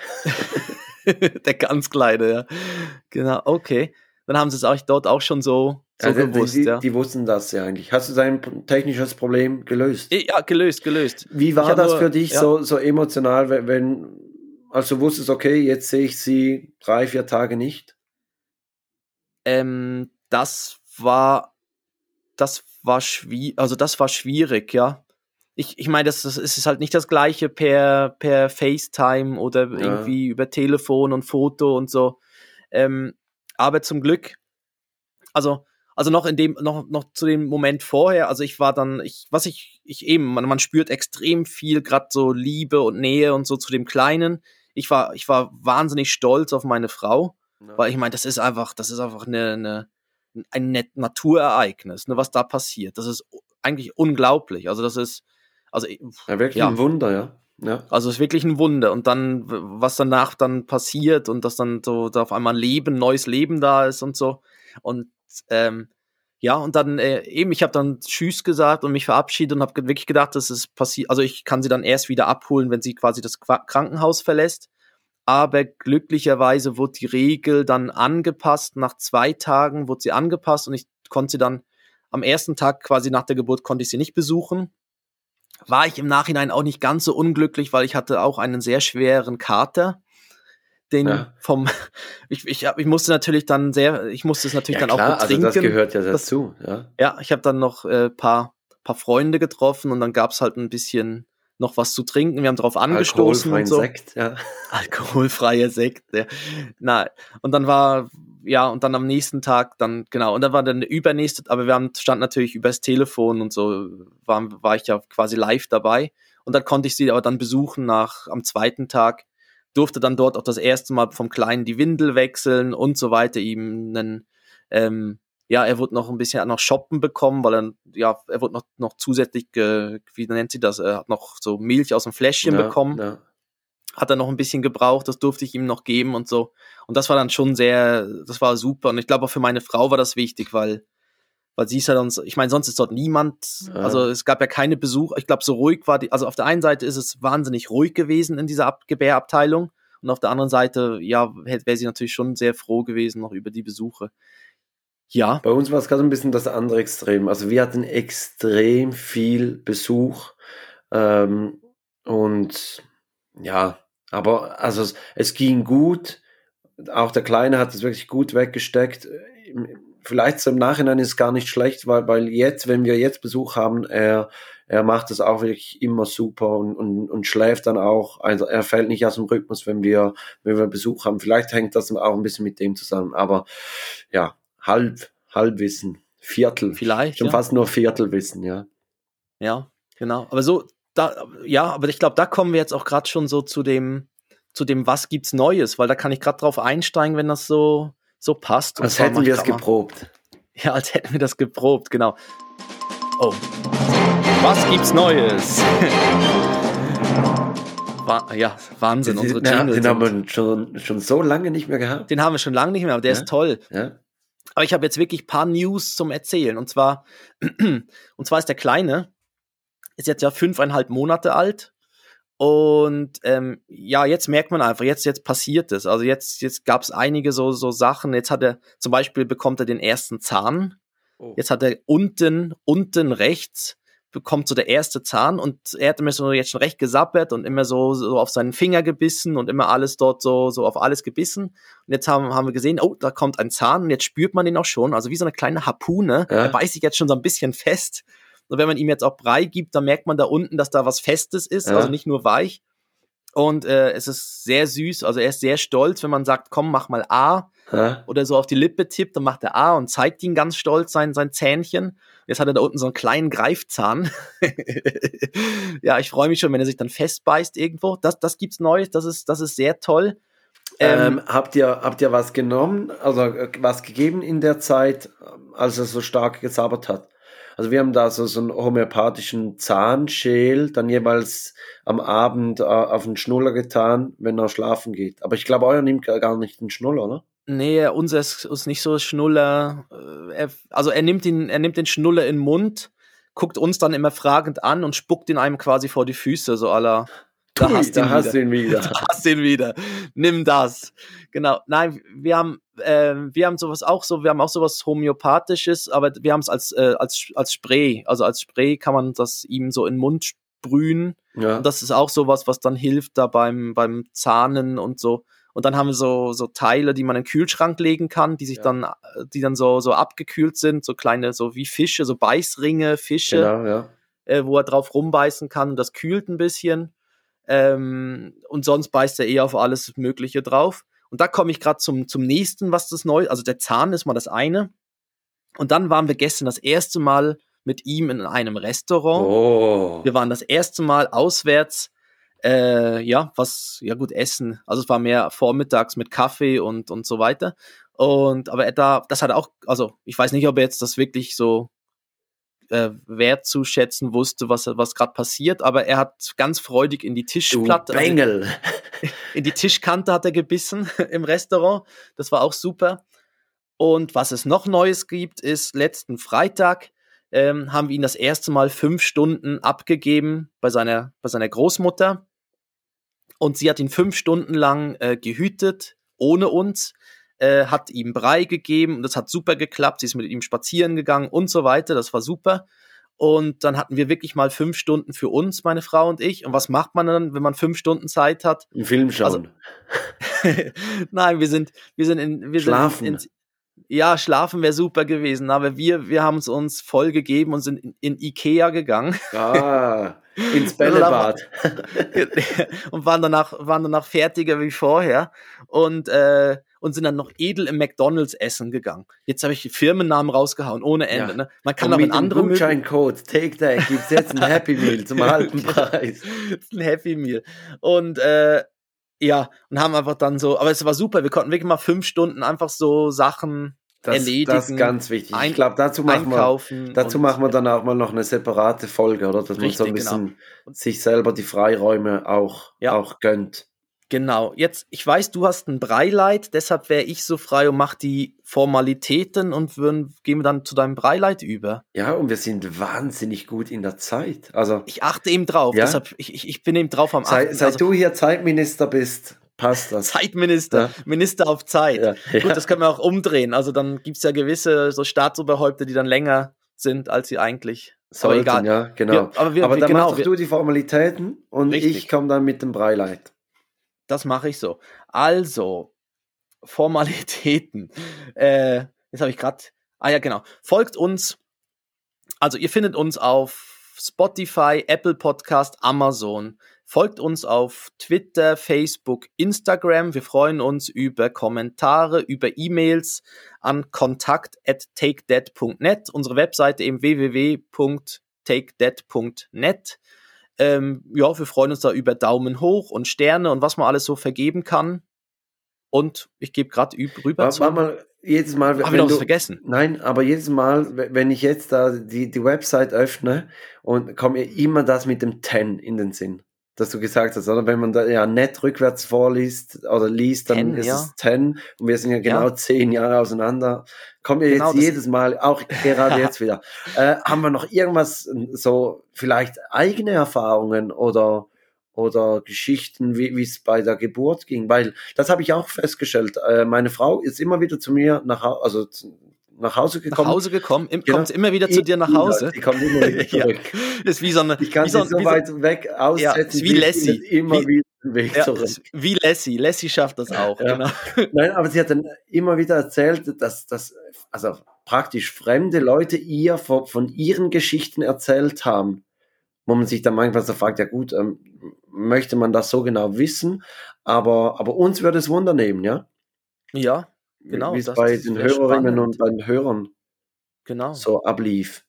der ganz kleine, ja. Genau, okay. Dann haben sie es auch dort auch schon so, so Also, gewusst, die, ja. die wussten das ja eigentlich. Hast du dein technisches Problem gelöst? Ja, gelöst, gelöst. Wie war das nur- für dich so, so emotional, wenn, wenn, als du wusstest, okay, jetzt sehe ich sie drei, vier Tage nicht? Ähm, das war, das war schwierig, also das war schwierig, ja. Ich, ich meine, das, das ist halt nicht das gleiche per, per FaceTime oder Ja. irgendwie über Telefon und Foto und so. Ähm, aber zum Glück, also, also noch in dem, noch, noch zu dem Moment vorher, also ich war dann, ich, was ich, ich eben, man, man spürt extrem viel, gerade so Liebe und Nähe und so zu dem Kleinen. Ich war, ich war wahnsinnig stolz auf meine Frau. Weil ich meine, das ist einfach, das ist einfach eine, eine, ein Naturereignis, ne, was da passiert. Das ist eigentlich unglaublich. Also das ist, also, Ja, wirklich Ja. ein Wunder, ja. ja. also es ist wirklich ein Wunder. Und dann, was danach dann passiert und dass dann so da auf einmal ein Leben, neues Leben da ist und so. Und ähm, ja, und dann äh, eben, ich habe dann Tschüss gesagt und mich verabschiedet und habe wirklich gedacht, dass es passiert. Also ich kann sie dann erst wieder abholen, wenn sie quasi das Qua Krankenhaus verlässt. Aber glücklicherweise wurde die Regel dann angepasst. Nach zwei Tagen wurde sie angepasst und ich konnte sie dann am ersten Tag quasi nach der Geburt konnte ich sie nicht besuchen. War ich im Nachhinein auch nicht ganz so unglücklich, weil ich hatte auch einen sehr schweren Kater. Den Ja. vom, ich, ich, hab- ich musste natürlich dann sehr, ich musste es natürlich Ja, dann klar, auch also betrinken. das gehört ja dazu, ja. Ja, ich habe dann noch äh, paar, paar Freunde getroffen und dann gab's halt ein bisschen noch was zu trinken. Wir haben darauf angestoßen und so. Sekt, ja. Alkoholfreier Sekt. Ja. Na, und dann war, ja, und dann am nächsten Tag, dann, genau, und dann war dann der übernächste, aber wir haben, stand natürlich übers Telefon und so, war, war ich ja quasi live dabei. Und dann konnte ich sie aber dann besuchen nach, am zweiten Tag, durfte dann dort auch das erste Mal vom Kleinen die Windel wechseln und so weiter, ihm einen, ähm, ja, er wurde noch ein bisschen noch shoppen bekommen, weil er, ja, er wurde noch, noch zusätzlich, ge, wie nennt sie das, er hat noch so Milch aus dem Fläschchen ja, bekommen Ja. hat er noch ein bisschen gebraucht, das durfte ich ihm noch geben und so. Und das war dann schon sehr, das war super. Und ich glaube auch für meine Frau war das wichtig, weil, weil sie ist ja dann, so- ich meine, sonst ist dort niemand, also es gab ja keine Besuch. Ich glaube, so ruhig war die, also auf der einen Seite ist es wahnsinnig ruhig gewesen in dieser Ab Gebärabteilung und auf der anderen Seite, ja, wäre sie natürlich schon sehr froh gewesen noch über die Besuche. Ja, Bei uns war es gerade ein bisschen das andere Extrem. Also wir hatten extrem viel Besuch ähm, und ja, aber also es, es ging gut. Auch der Kleine hat es wirklich gut weggesteckt. Vielleicht so im Nachhinein ist es gar nicht schlecht, weil, weil jetzt, wenn wir jetzt Besuch haben, er, er macht es auch wirklich immer super und, und, und schläft dann auch. Also er fällt nicht aus dem Rhythmus, wenn wir, wenn wir Besuch haben. Vielleicht hängt das auch ein bisschen mit dem zusammen. Aber ja, halb, Halbwissen, Viertel. vielleicht. Schon ja. fast nur Viertelwissen, ja. Ja, genau. Aber so, da, ja, aber ich glaube, da kommen wir jetzt auch gerade schon so zu dem, zu dem, was gibt's Neues, weil da kann ich gerade drauf einsteigen, wenn das so, so passt. Als hätten wir es geprobt. Ja, als hätten wir das geprobt, genau. Oh. Was gibt's Neues? Ja, Wahnsinn, unsere den, Jingles. den haben wir schon, schon so lange nicht mehr gehabt. den haben wir schon lange nicht mehr, aber der Ja. ist toll. Ja? Aber ich habe jetzt wirklich ein paar News zum Erzählen. Und zwar, und zwar ist der Kleine, ist jetzt ja fünfeinhalb Monate alt. Und ähm, ja, jetzt merkt man einfach, jetzt, jetzt passiert es. Also jetzt, jetzt gab es einige so, so Sachen. Jetzt hat er, zum Beispiel bekommt er den ersten Zahn. Oh. Jetzt hat er unten, unten rechts bekommt so der erste Zahn und er hat immer so jetzt schon recht gesappert und immer so, so auf seinen Finger gebissen und immer alles dort so, so auf alles gebissen. Und jetzt haben, haben wir gesehen, oh, da kommt ein Zahn und jetzt spürt man den auch schon, also wie so eine kleine Harpune. Ja. Er beißt sich jetzt schon so ein bisschen fest. Und wenn man ihm jetzt auch Brei gibt, dann merkt man da unten, dass da was Festes ist, Ja. also nicht nur weich. Und äh, es ist sehr süß, also er ist sehr stolz, wenn man sagt, komm, mach mal A Ja? oder so auf die Lippe tippt, dann macht er A und zeigt ihn ganz stolz sein, sein Zähnchen. Jetzt hat er da unten so einen kleinen Greifzahn. ja, ich freue mich schon, wenn er sich dann festbeißt irgendwo. Das, das gibt's Neues, das ist, das ist sehr toll. Ähm, habt, ihr, habt ihr was genommen, also äh, was gegeben in der Zeit, ähm, als er so stark gesabbert hat? Also wir haben da so, so einen homöopathischen Zahnschäl, dann jeweils am Abend äh, auf den Schnuller getan, wenn er schlafen geht. Aber ich glaube, euer nimmt gar nicht den Schnuller, ne? Nee, unser ist, ist nicht so Schnuller. äh, Er, also er nimmt, ihn, er nimmt den Schnuller in den Mund, guckt uns dann immer fragend an und spuckt ihn einem quasi vor die Füße, so aller. Da Ui, hast, da ihn hast ihn wieder. Da hast du ihn wieder. Nimm das. Genau. Nein, wir haben, äh, wir haben sowas auch so, wir haben auch sowas homöopathisches, aber wir haben es als, äh, als, als Spray. Also als Spray kann man das ihm so in den Mund sprühen. Ja. Und das ist auch sowas, was dann hilft da beim, beim Zahnen und so. Und dann haben wir so, so Teile, die man in den Kühlschrank legen kann, die sich Ja. dann, die dann so, so abgekühlt sind, so kleine, so wie Fische, so Beißringe, Fische Genau, ja. äh, wo er drauf rumbeißen kann und das kühlt ein bisschen. Ähm, und sonst beißt er eher auf alles Mögliche drauf. Und da komme ich gerade zum, zum nächsten, was das neu, also der Zahn ist mal das eine. Und dann waren wir gestern das erste Mal mit ihm in einem Restaurant. Oh. Wir waren das erste Mal auswärts. Äh, ja, was, ja gut, Essen. Also es war mehr vormittags mit Kaffee und, und so weiter. Und aber er da, das hat er auch, also ich weiß nicht, ob er jetzt das wirklich so äh, wertzuschätzen wusste, was, was gerade passiert, aber er hat ganz freudig in die Du Tischplatte, also Bengel. in die Tischkante hat er gebissen im Restaurant. Das war auch super. Und was es noch Neues gibt, ist letzten Freitag ähm, haben wir ihn das erste Mal fünf Stunden abgegeben bei seiner, bei seiner Großmutter. Und sie hat ihn fünf Stunden lang äh, gehütet, ohne uns, äh, hat ihm Brei gegeben und das hat super geklappt. Sie ist mit ihm spazieren gegangen und so weiter. Das war super. Und dann hatten wir wirklich mal fünf Stunden für uns, meine Frau und ich. Und was macht man dann, wenn man fünf Stunden Zeit hat? Einen Film schauen. Nein, wir sind, wir sind in, wir Schlafen. sind in, ja, schlafen wäre super gewesen, aber wir, wir haben es uns voll gegeben und sind in, in Ikea gegangen ah, ins Bällebad. und waren danach, waren danach fertiger wie vorher und, äh, und sind dann noch edel im McDonalds essen gegangen. Jetzt habe ich die Firmennamen rausgehauen, ohne Ende. Ja. Ne? Man kann Und in mit dem andere Möbel- Gutscheincode Take That gibt's jetzt ein Happy Meal zum halben Genau. Preis. ein Happy Meal. Und äh, ja, und haben einfach dann so, aber es war super, wir konnten wirklich mal fünf Stunden einfach so Sachen Das, erledigen, das ist ganz wichtig. ein- ich glaube, dazu machen wir. Dazu machen wir dann auch mal noch eine separate Folge, oder? Dass man so ein Richtig, genau. bisschen sich selber die Freiräume auch, Ja. auch gönnt. Genau, jetzt, ich weiß, du hast ein Breileid, deshalb wäre ich so frei und mach die Formalitäten und würden, gehen wir dann zu deinem Breileid über. Ja, und wir sind wahnsinnig gut in der Zeit. Also, Ich achte eben drauf, Ja? deshalb, ich, ich, ich bin eben drauf am seit, Achten. seit also, du hier Zeitminister bist, passt das. Zeitminister, Ja. Minister auf Zeit. Ja. Gut, das können wir auch umdrehen. Also dann gibt's ja gewisse so Staatsoberhäupter, die dann länger sind, als sie eigentlich. Sollten, aber egal. ja, genau. Wir, aber wir, Aber dann genau, machst du die Formalitäten und Richtig. ich komme dann mit dem Breileid. Das mache ich so. Also, Formalitäten. Äh, jetzt habe ich gerade. Ah ja, genau. Folgt uns. Also, ihr findet uns auf Spotify, Apple Podcast, Amazon. Folgt uns auf Twitter, Facebook, Instagram. Wir freuen uns über Kommentare, über E-Mails an kontakt at takedead.net. Unsere Webseite eben www.takedead.net. Ähm, ja, wir freuen uns da über Daumen hoch und Sterne und was man alles so vergeben kann. Und ich gebe gerade rüber War, zu. war mal jedes Mal, Hab ich wenn noch was du, vergessen? Nein, aber jedes Mal, wenn ich jetzt da die, die Website öffne und kommt mir immer das mit dem 10 in den Sinn. Dass du gesagt hast, oder? Wenn man da ja nett rückwärts vorliest oder liest, dann Ten, ist ja. es 10 und wir sind ja genau Ja. zehn Jahre auseinander. Kommen wir Genau, jetzt jedes Mal, auch gerade jetzt wieder. Äh, haben wir noch irgendwas, so vielleicht eigene Erfahrungen oder oder Geschichten, wie wie es bei der Geburt ging, weil das habe ich auch festgestellt. Äh, meine Frau ist immer wieder zu mir nach Hause, also nach Hause Nach gekommen. Hause gekommen, im, Genau. kommt immer wieder zu dir nach Hause. Die kommt immer wieder Ja. zurück. Das ist wie so eine. Ich kann wie sie so, so wie so, weit weg aussetzen, ist wie sie Lassie. immer Wie- wieder den Weg ja, zurück. wie Lassie. Lassie schafft das auch. Ja. Genau. Nein, aber sie hat dann immer wieder erzählt, dass, dass also praktisch fremde Leute ihr von, von ihren Geschichten erzählt haben. Wo man sich dann manchmal so fragt, ja gut, ähm, möchte man das so genau wissen? Aber, aber uns würde es Wunder nehmen, ja? Ja, Genau, Wie es bei den Hörerinnen spannend. und bei den Hörern genau. so ablief.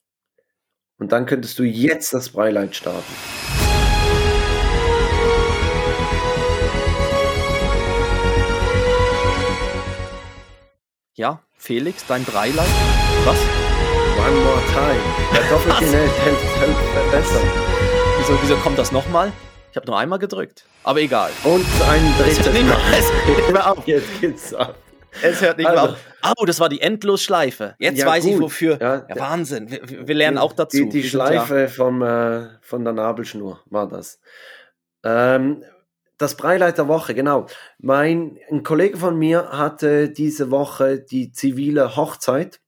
Und dann könntest du jetzt das Breileid starten. Ja, Felix, dein Breileid. Was? One more time. Der Doppelchen hält, besser. Wieso, wieso kommt das nochmal? Ich habe nur einmal gedrückt. Aber egal. Und ein Es drittes Mal. mehr auf. Jetzt geht's ab. Es hört nicht Also- mehr auf. Oh, das war die Endlosschleife. Jetzt Ja, weiß ich gut. wofür. Ja, Ja, Wahnsinn. Wir, wir lernen auch dazu. Die, die Schleife vom, äh, von der Nabelschnur war das. Ähm, das Breileid der Woche, genau. Mein, ein Kollege von mir hatte diese Woche die zivile Hochzeit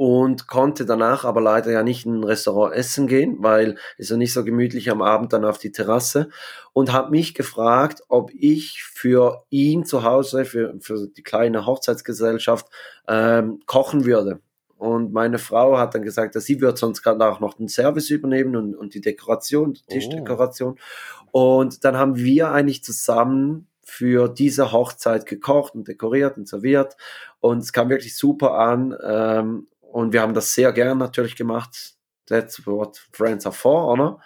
und konnte danach aber leider ja nicht in ein Restaurant essen gehen, weil ist ja nicht so gemütlich am Abend dann auf die Terrasse und hat mich gefragt, ob ich für ihn zu Hause, für, für die kleine Hochzeitsgesellschaft ähm, kochen würde. Und meine Frau hat dann gesagt, dass sie wird sonst gerade auch noch den Service übernehmen und, und die Dekoration, die Oh. Tischdekoration. Und dann haben wir eigentlich zusammen für diese Hochzeit gekocht und dekoriert und serviert. Und es kam wirklich super an. Ähm, und wir haben das sehr gern natürlich gemacht. That's what friends are for, oder?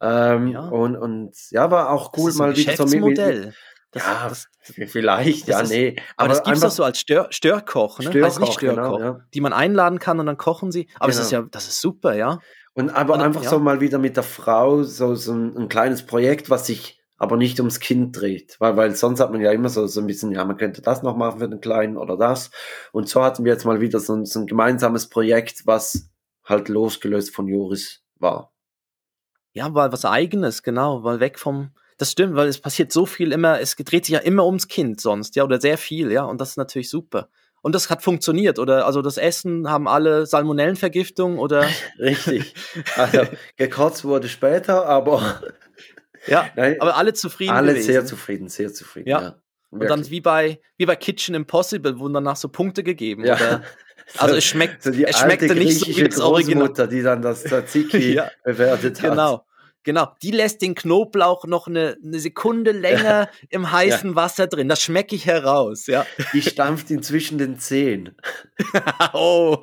Ähm, Ja. und, und ja, war auch cool das mal wieder so mit- Geschäftsmodell. Das, ja, das, vielleicht, das ja, ist- nee. aber, das gibt's einfach doch so als Stör, Störkoch, ne? heißt nicht Störkoch, genau, Störkoch, ja. die man einladen kann und dann kochen sie. Aber das Genau. ist ja, das ist super, ja. Und aber Und- einfach ja. so mal wieder mit der Frau so, so ein, ein kleines Projekt, was sich aber nicht ums Kind dreht. Weil, weil sonst hat man ja immer so, so ein bisschen, ja, man könnte das noch machen für den Kleinen oder das. Und so hatten wir jetzt mal wieder so ein, so ein gemeinsames Projekt, was halt losgelöst von Joris war. Ja, mal was Eigenes, genau, weil weg vom. Das stimmt, weil es passiert so viel immer, es dreht sich ja immer ums Kind sonst, ja, oder sehr viel, ja, und das ist natürlich super. Und das hat funktioniert, oder? Also das Essen haben alle Salmonellenvergiftung oder Richtig. Also gekotzt wurde später, aber ja, nein, aber alle zufrieden alle gewesen. sehr zufrieden, sehr zufrieden. Ja. Ja. und dann wie bei wie bei Kitchen Impossible wurden danach so Punkte gegeben, ja. oder? Also es schmeckt, so es schmeckte nicht so wie das Original. Die dann das Tzatziki Ja. bewertet hat. Genau. Genau, die lässt den Knoblauch noch eine, eine Sekunde länger im heißen Wasser drin. Das schmecke ich heraus, ja. Die stampft ihn zwischen den Zehen. oh,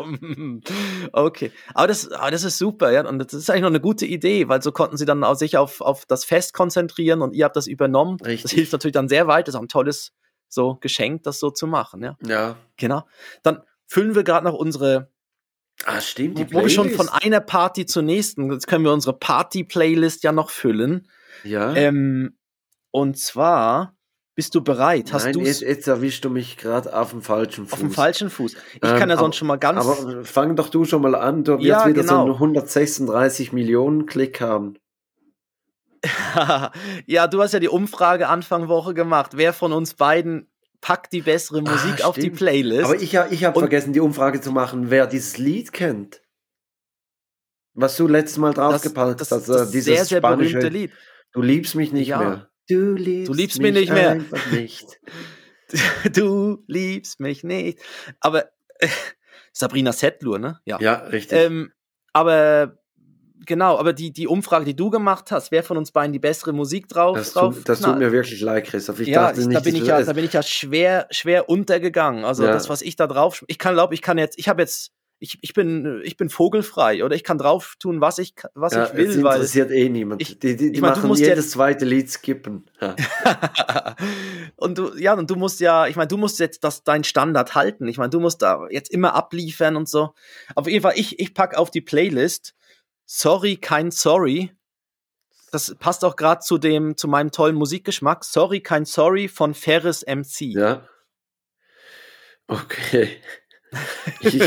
okay. Aber das, aber das ist super, ja. Und das ist eigentlich noch eine gute Idee, weil so konnten sie dann auch sich auf, auf das Fest konzentrieren und ihr habt das übernommen. Das Richtig. hilft natürlich dann sehr weit. Das ist auch ein tolles so Geschenk, das so zu machen, ja. Ja. Genau. Dann füllen wir gerade noch unsere, Ah, stimmt, die wo wir schon von einer Party zur nächsten, jetzt können wir unsere Party-Playlist ja noch füllen. Ja. Ähm, und zwar, bist du bereit? Hast Nein, du jetzt, jetzt erwischst du mich gerade auf dem falschen Fuß. auf dem falschen Fuß? Ich Ähm, kann ja aber- sonst schon mal ganz. Aber fang doch du schon mal an. Du wirst Ja, wieder genau. so einen 136 Millionen Klick haben. ja, du hast ja die Umfrage Anfang Woche gemacht. Wer von uns beiden packt die bessere Musik auf die. Playlist? Aber ich, ich habe vergessen, die Umfrage zu machen, wer dieses Lied kennt. Was du letztes Mal draufgepackt hast. das, äh, dieses sehr, sehr spanische, berühmte Lied. Du liebst mich nicht Ja. mehr. Du liebst, Du liebst mich nicht mehr. einfach nicht. Du liebst mich nicht. Aber äh, Sabrina Settlur, ne? Ja. Ja, richtig. Ähm, aber genau, aber die, die Umfrage, die du gemacht hast, wer von uns beiden die bessere Musik drauf das drauf tut, das tut mir wirklich leid, Christoph. Ich ja, dachte ich, nicht, da bin ich ja, da bin ich ja schwer, schwer untergegangen. Also Ja. das, was ich da drauf, ich kann glaube, ich kann jetzt, ich habe jetzt, ich, ich bin, ich bin vogelfrei oder ich kann drauf tun, was ich, was ja, ich will, es weil interessiert eh niemand. ich- die die, die ich mein, du machen musst jedes jetzt- zweite Lied skippen. Ja. und du, ja, und du musst ja, ich meine, du musst jetzt das dein Standard halten. Ich meine, du musst da jetzt immer abliefern und so. Auf jeden Fall, ich, ich pack auf die Playlist. Sorry, kein Sorry das passt auch gerade zu dem, zu meinem tollen Musikgeschmack. Sorry, kein Sorry von Ferris MC. Ja. Okay. Ich,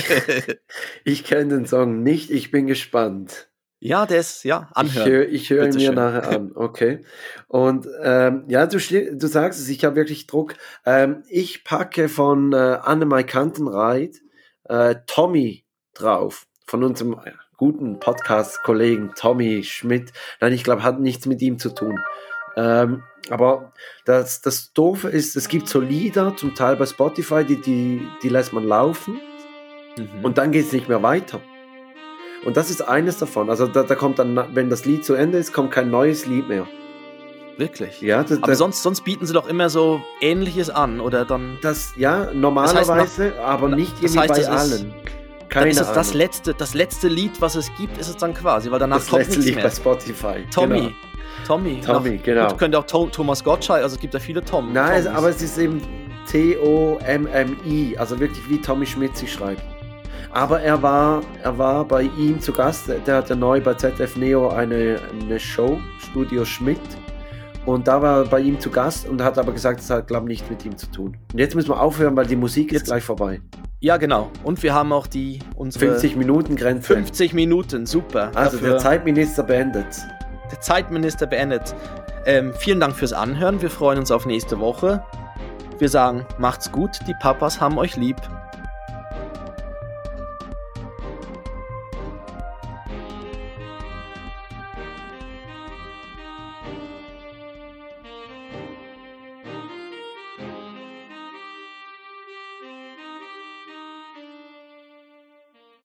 ich kenne den Song nicht, ich bin gespannt. Ja, der ist, ja, anhören. Ich höre hör ihn mir schön. nachher an, okay. Und ähm, ja, du, du sagst es, ich habe wirklich Druck. Ähm, ich packe von äh, Annemai Kantenreit äh, Tommy drauf, von unserem guten Podcast-Kollegen Tommy Schmidt. Nein, ich glaube, hat nichts mit ihm zu tun. Ähm, aber das, das Doofe ist, es gibt so Lieder, zum Teil bei Spotify, die, die, die lässt man laufen Mhm. und dann geht es nicht mehr weiter. Und das ist eines davon. Also da, da kommt dann, wenn das Lied zu Ende ist, kommt kein neues Lied mehr. Wirklich. Ja, das, Aber das, sonst, sonst bieten sie doch immer so Ähnliches an, oder dann. das ja normalerweise, aber nicht das heißt, bei es ist- allen. Dann Keine ist es das letzte, das letzte Lied, was es gibt, ist es dann quasi, weil danach das kommt letzte Lied mehr. bei Spotify. Tommy. Genau. Tommy. Tommy, Nach- genau. Gut, könnte auch To- Thomas Gottschalk, also es gibt ja viele Tom. Nein, Tommys. aber es ist eben T-O-M-M-I, also wirklich wie Tommy Schmidt sich schreibt. Aber er war, er war bei ihm zu Gast, der hat ja neu bei ZF Neo eine, eine Show, Studio Schmidt. Und da war er bei ihm zu Gast und hat aber gesagt, es hat, glaube ich, nichts mit ihm zu tun. Und jetzt müssen wir aufhören, weil die Musik ist Jetzt- gleich vorbei. Ja, genau. Und wir haben auch die unsere 50 Minuten Grenze. 50 Minuten, super. Also Dafür der Zeitminister beendet. der Zeitminister beendet. Ähm, vielen Dank fürs Anhören. Wir freuen uns auf nächste Woche. Wir sagen, macht's gut, die Papas haben euch lieb.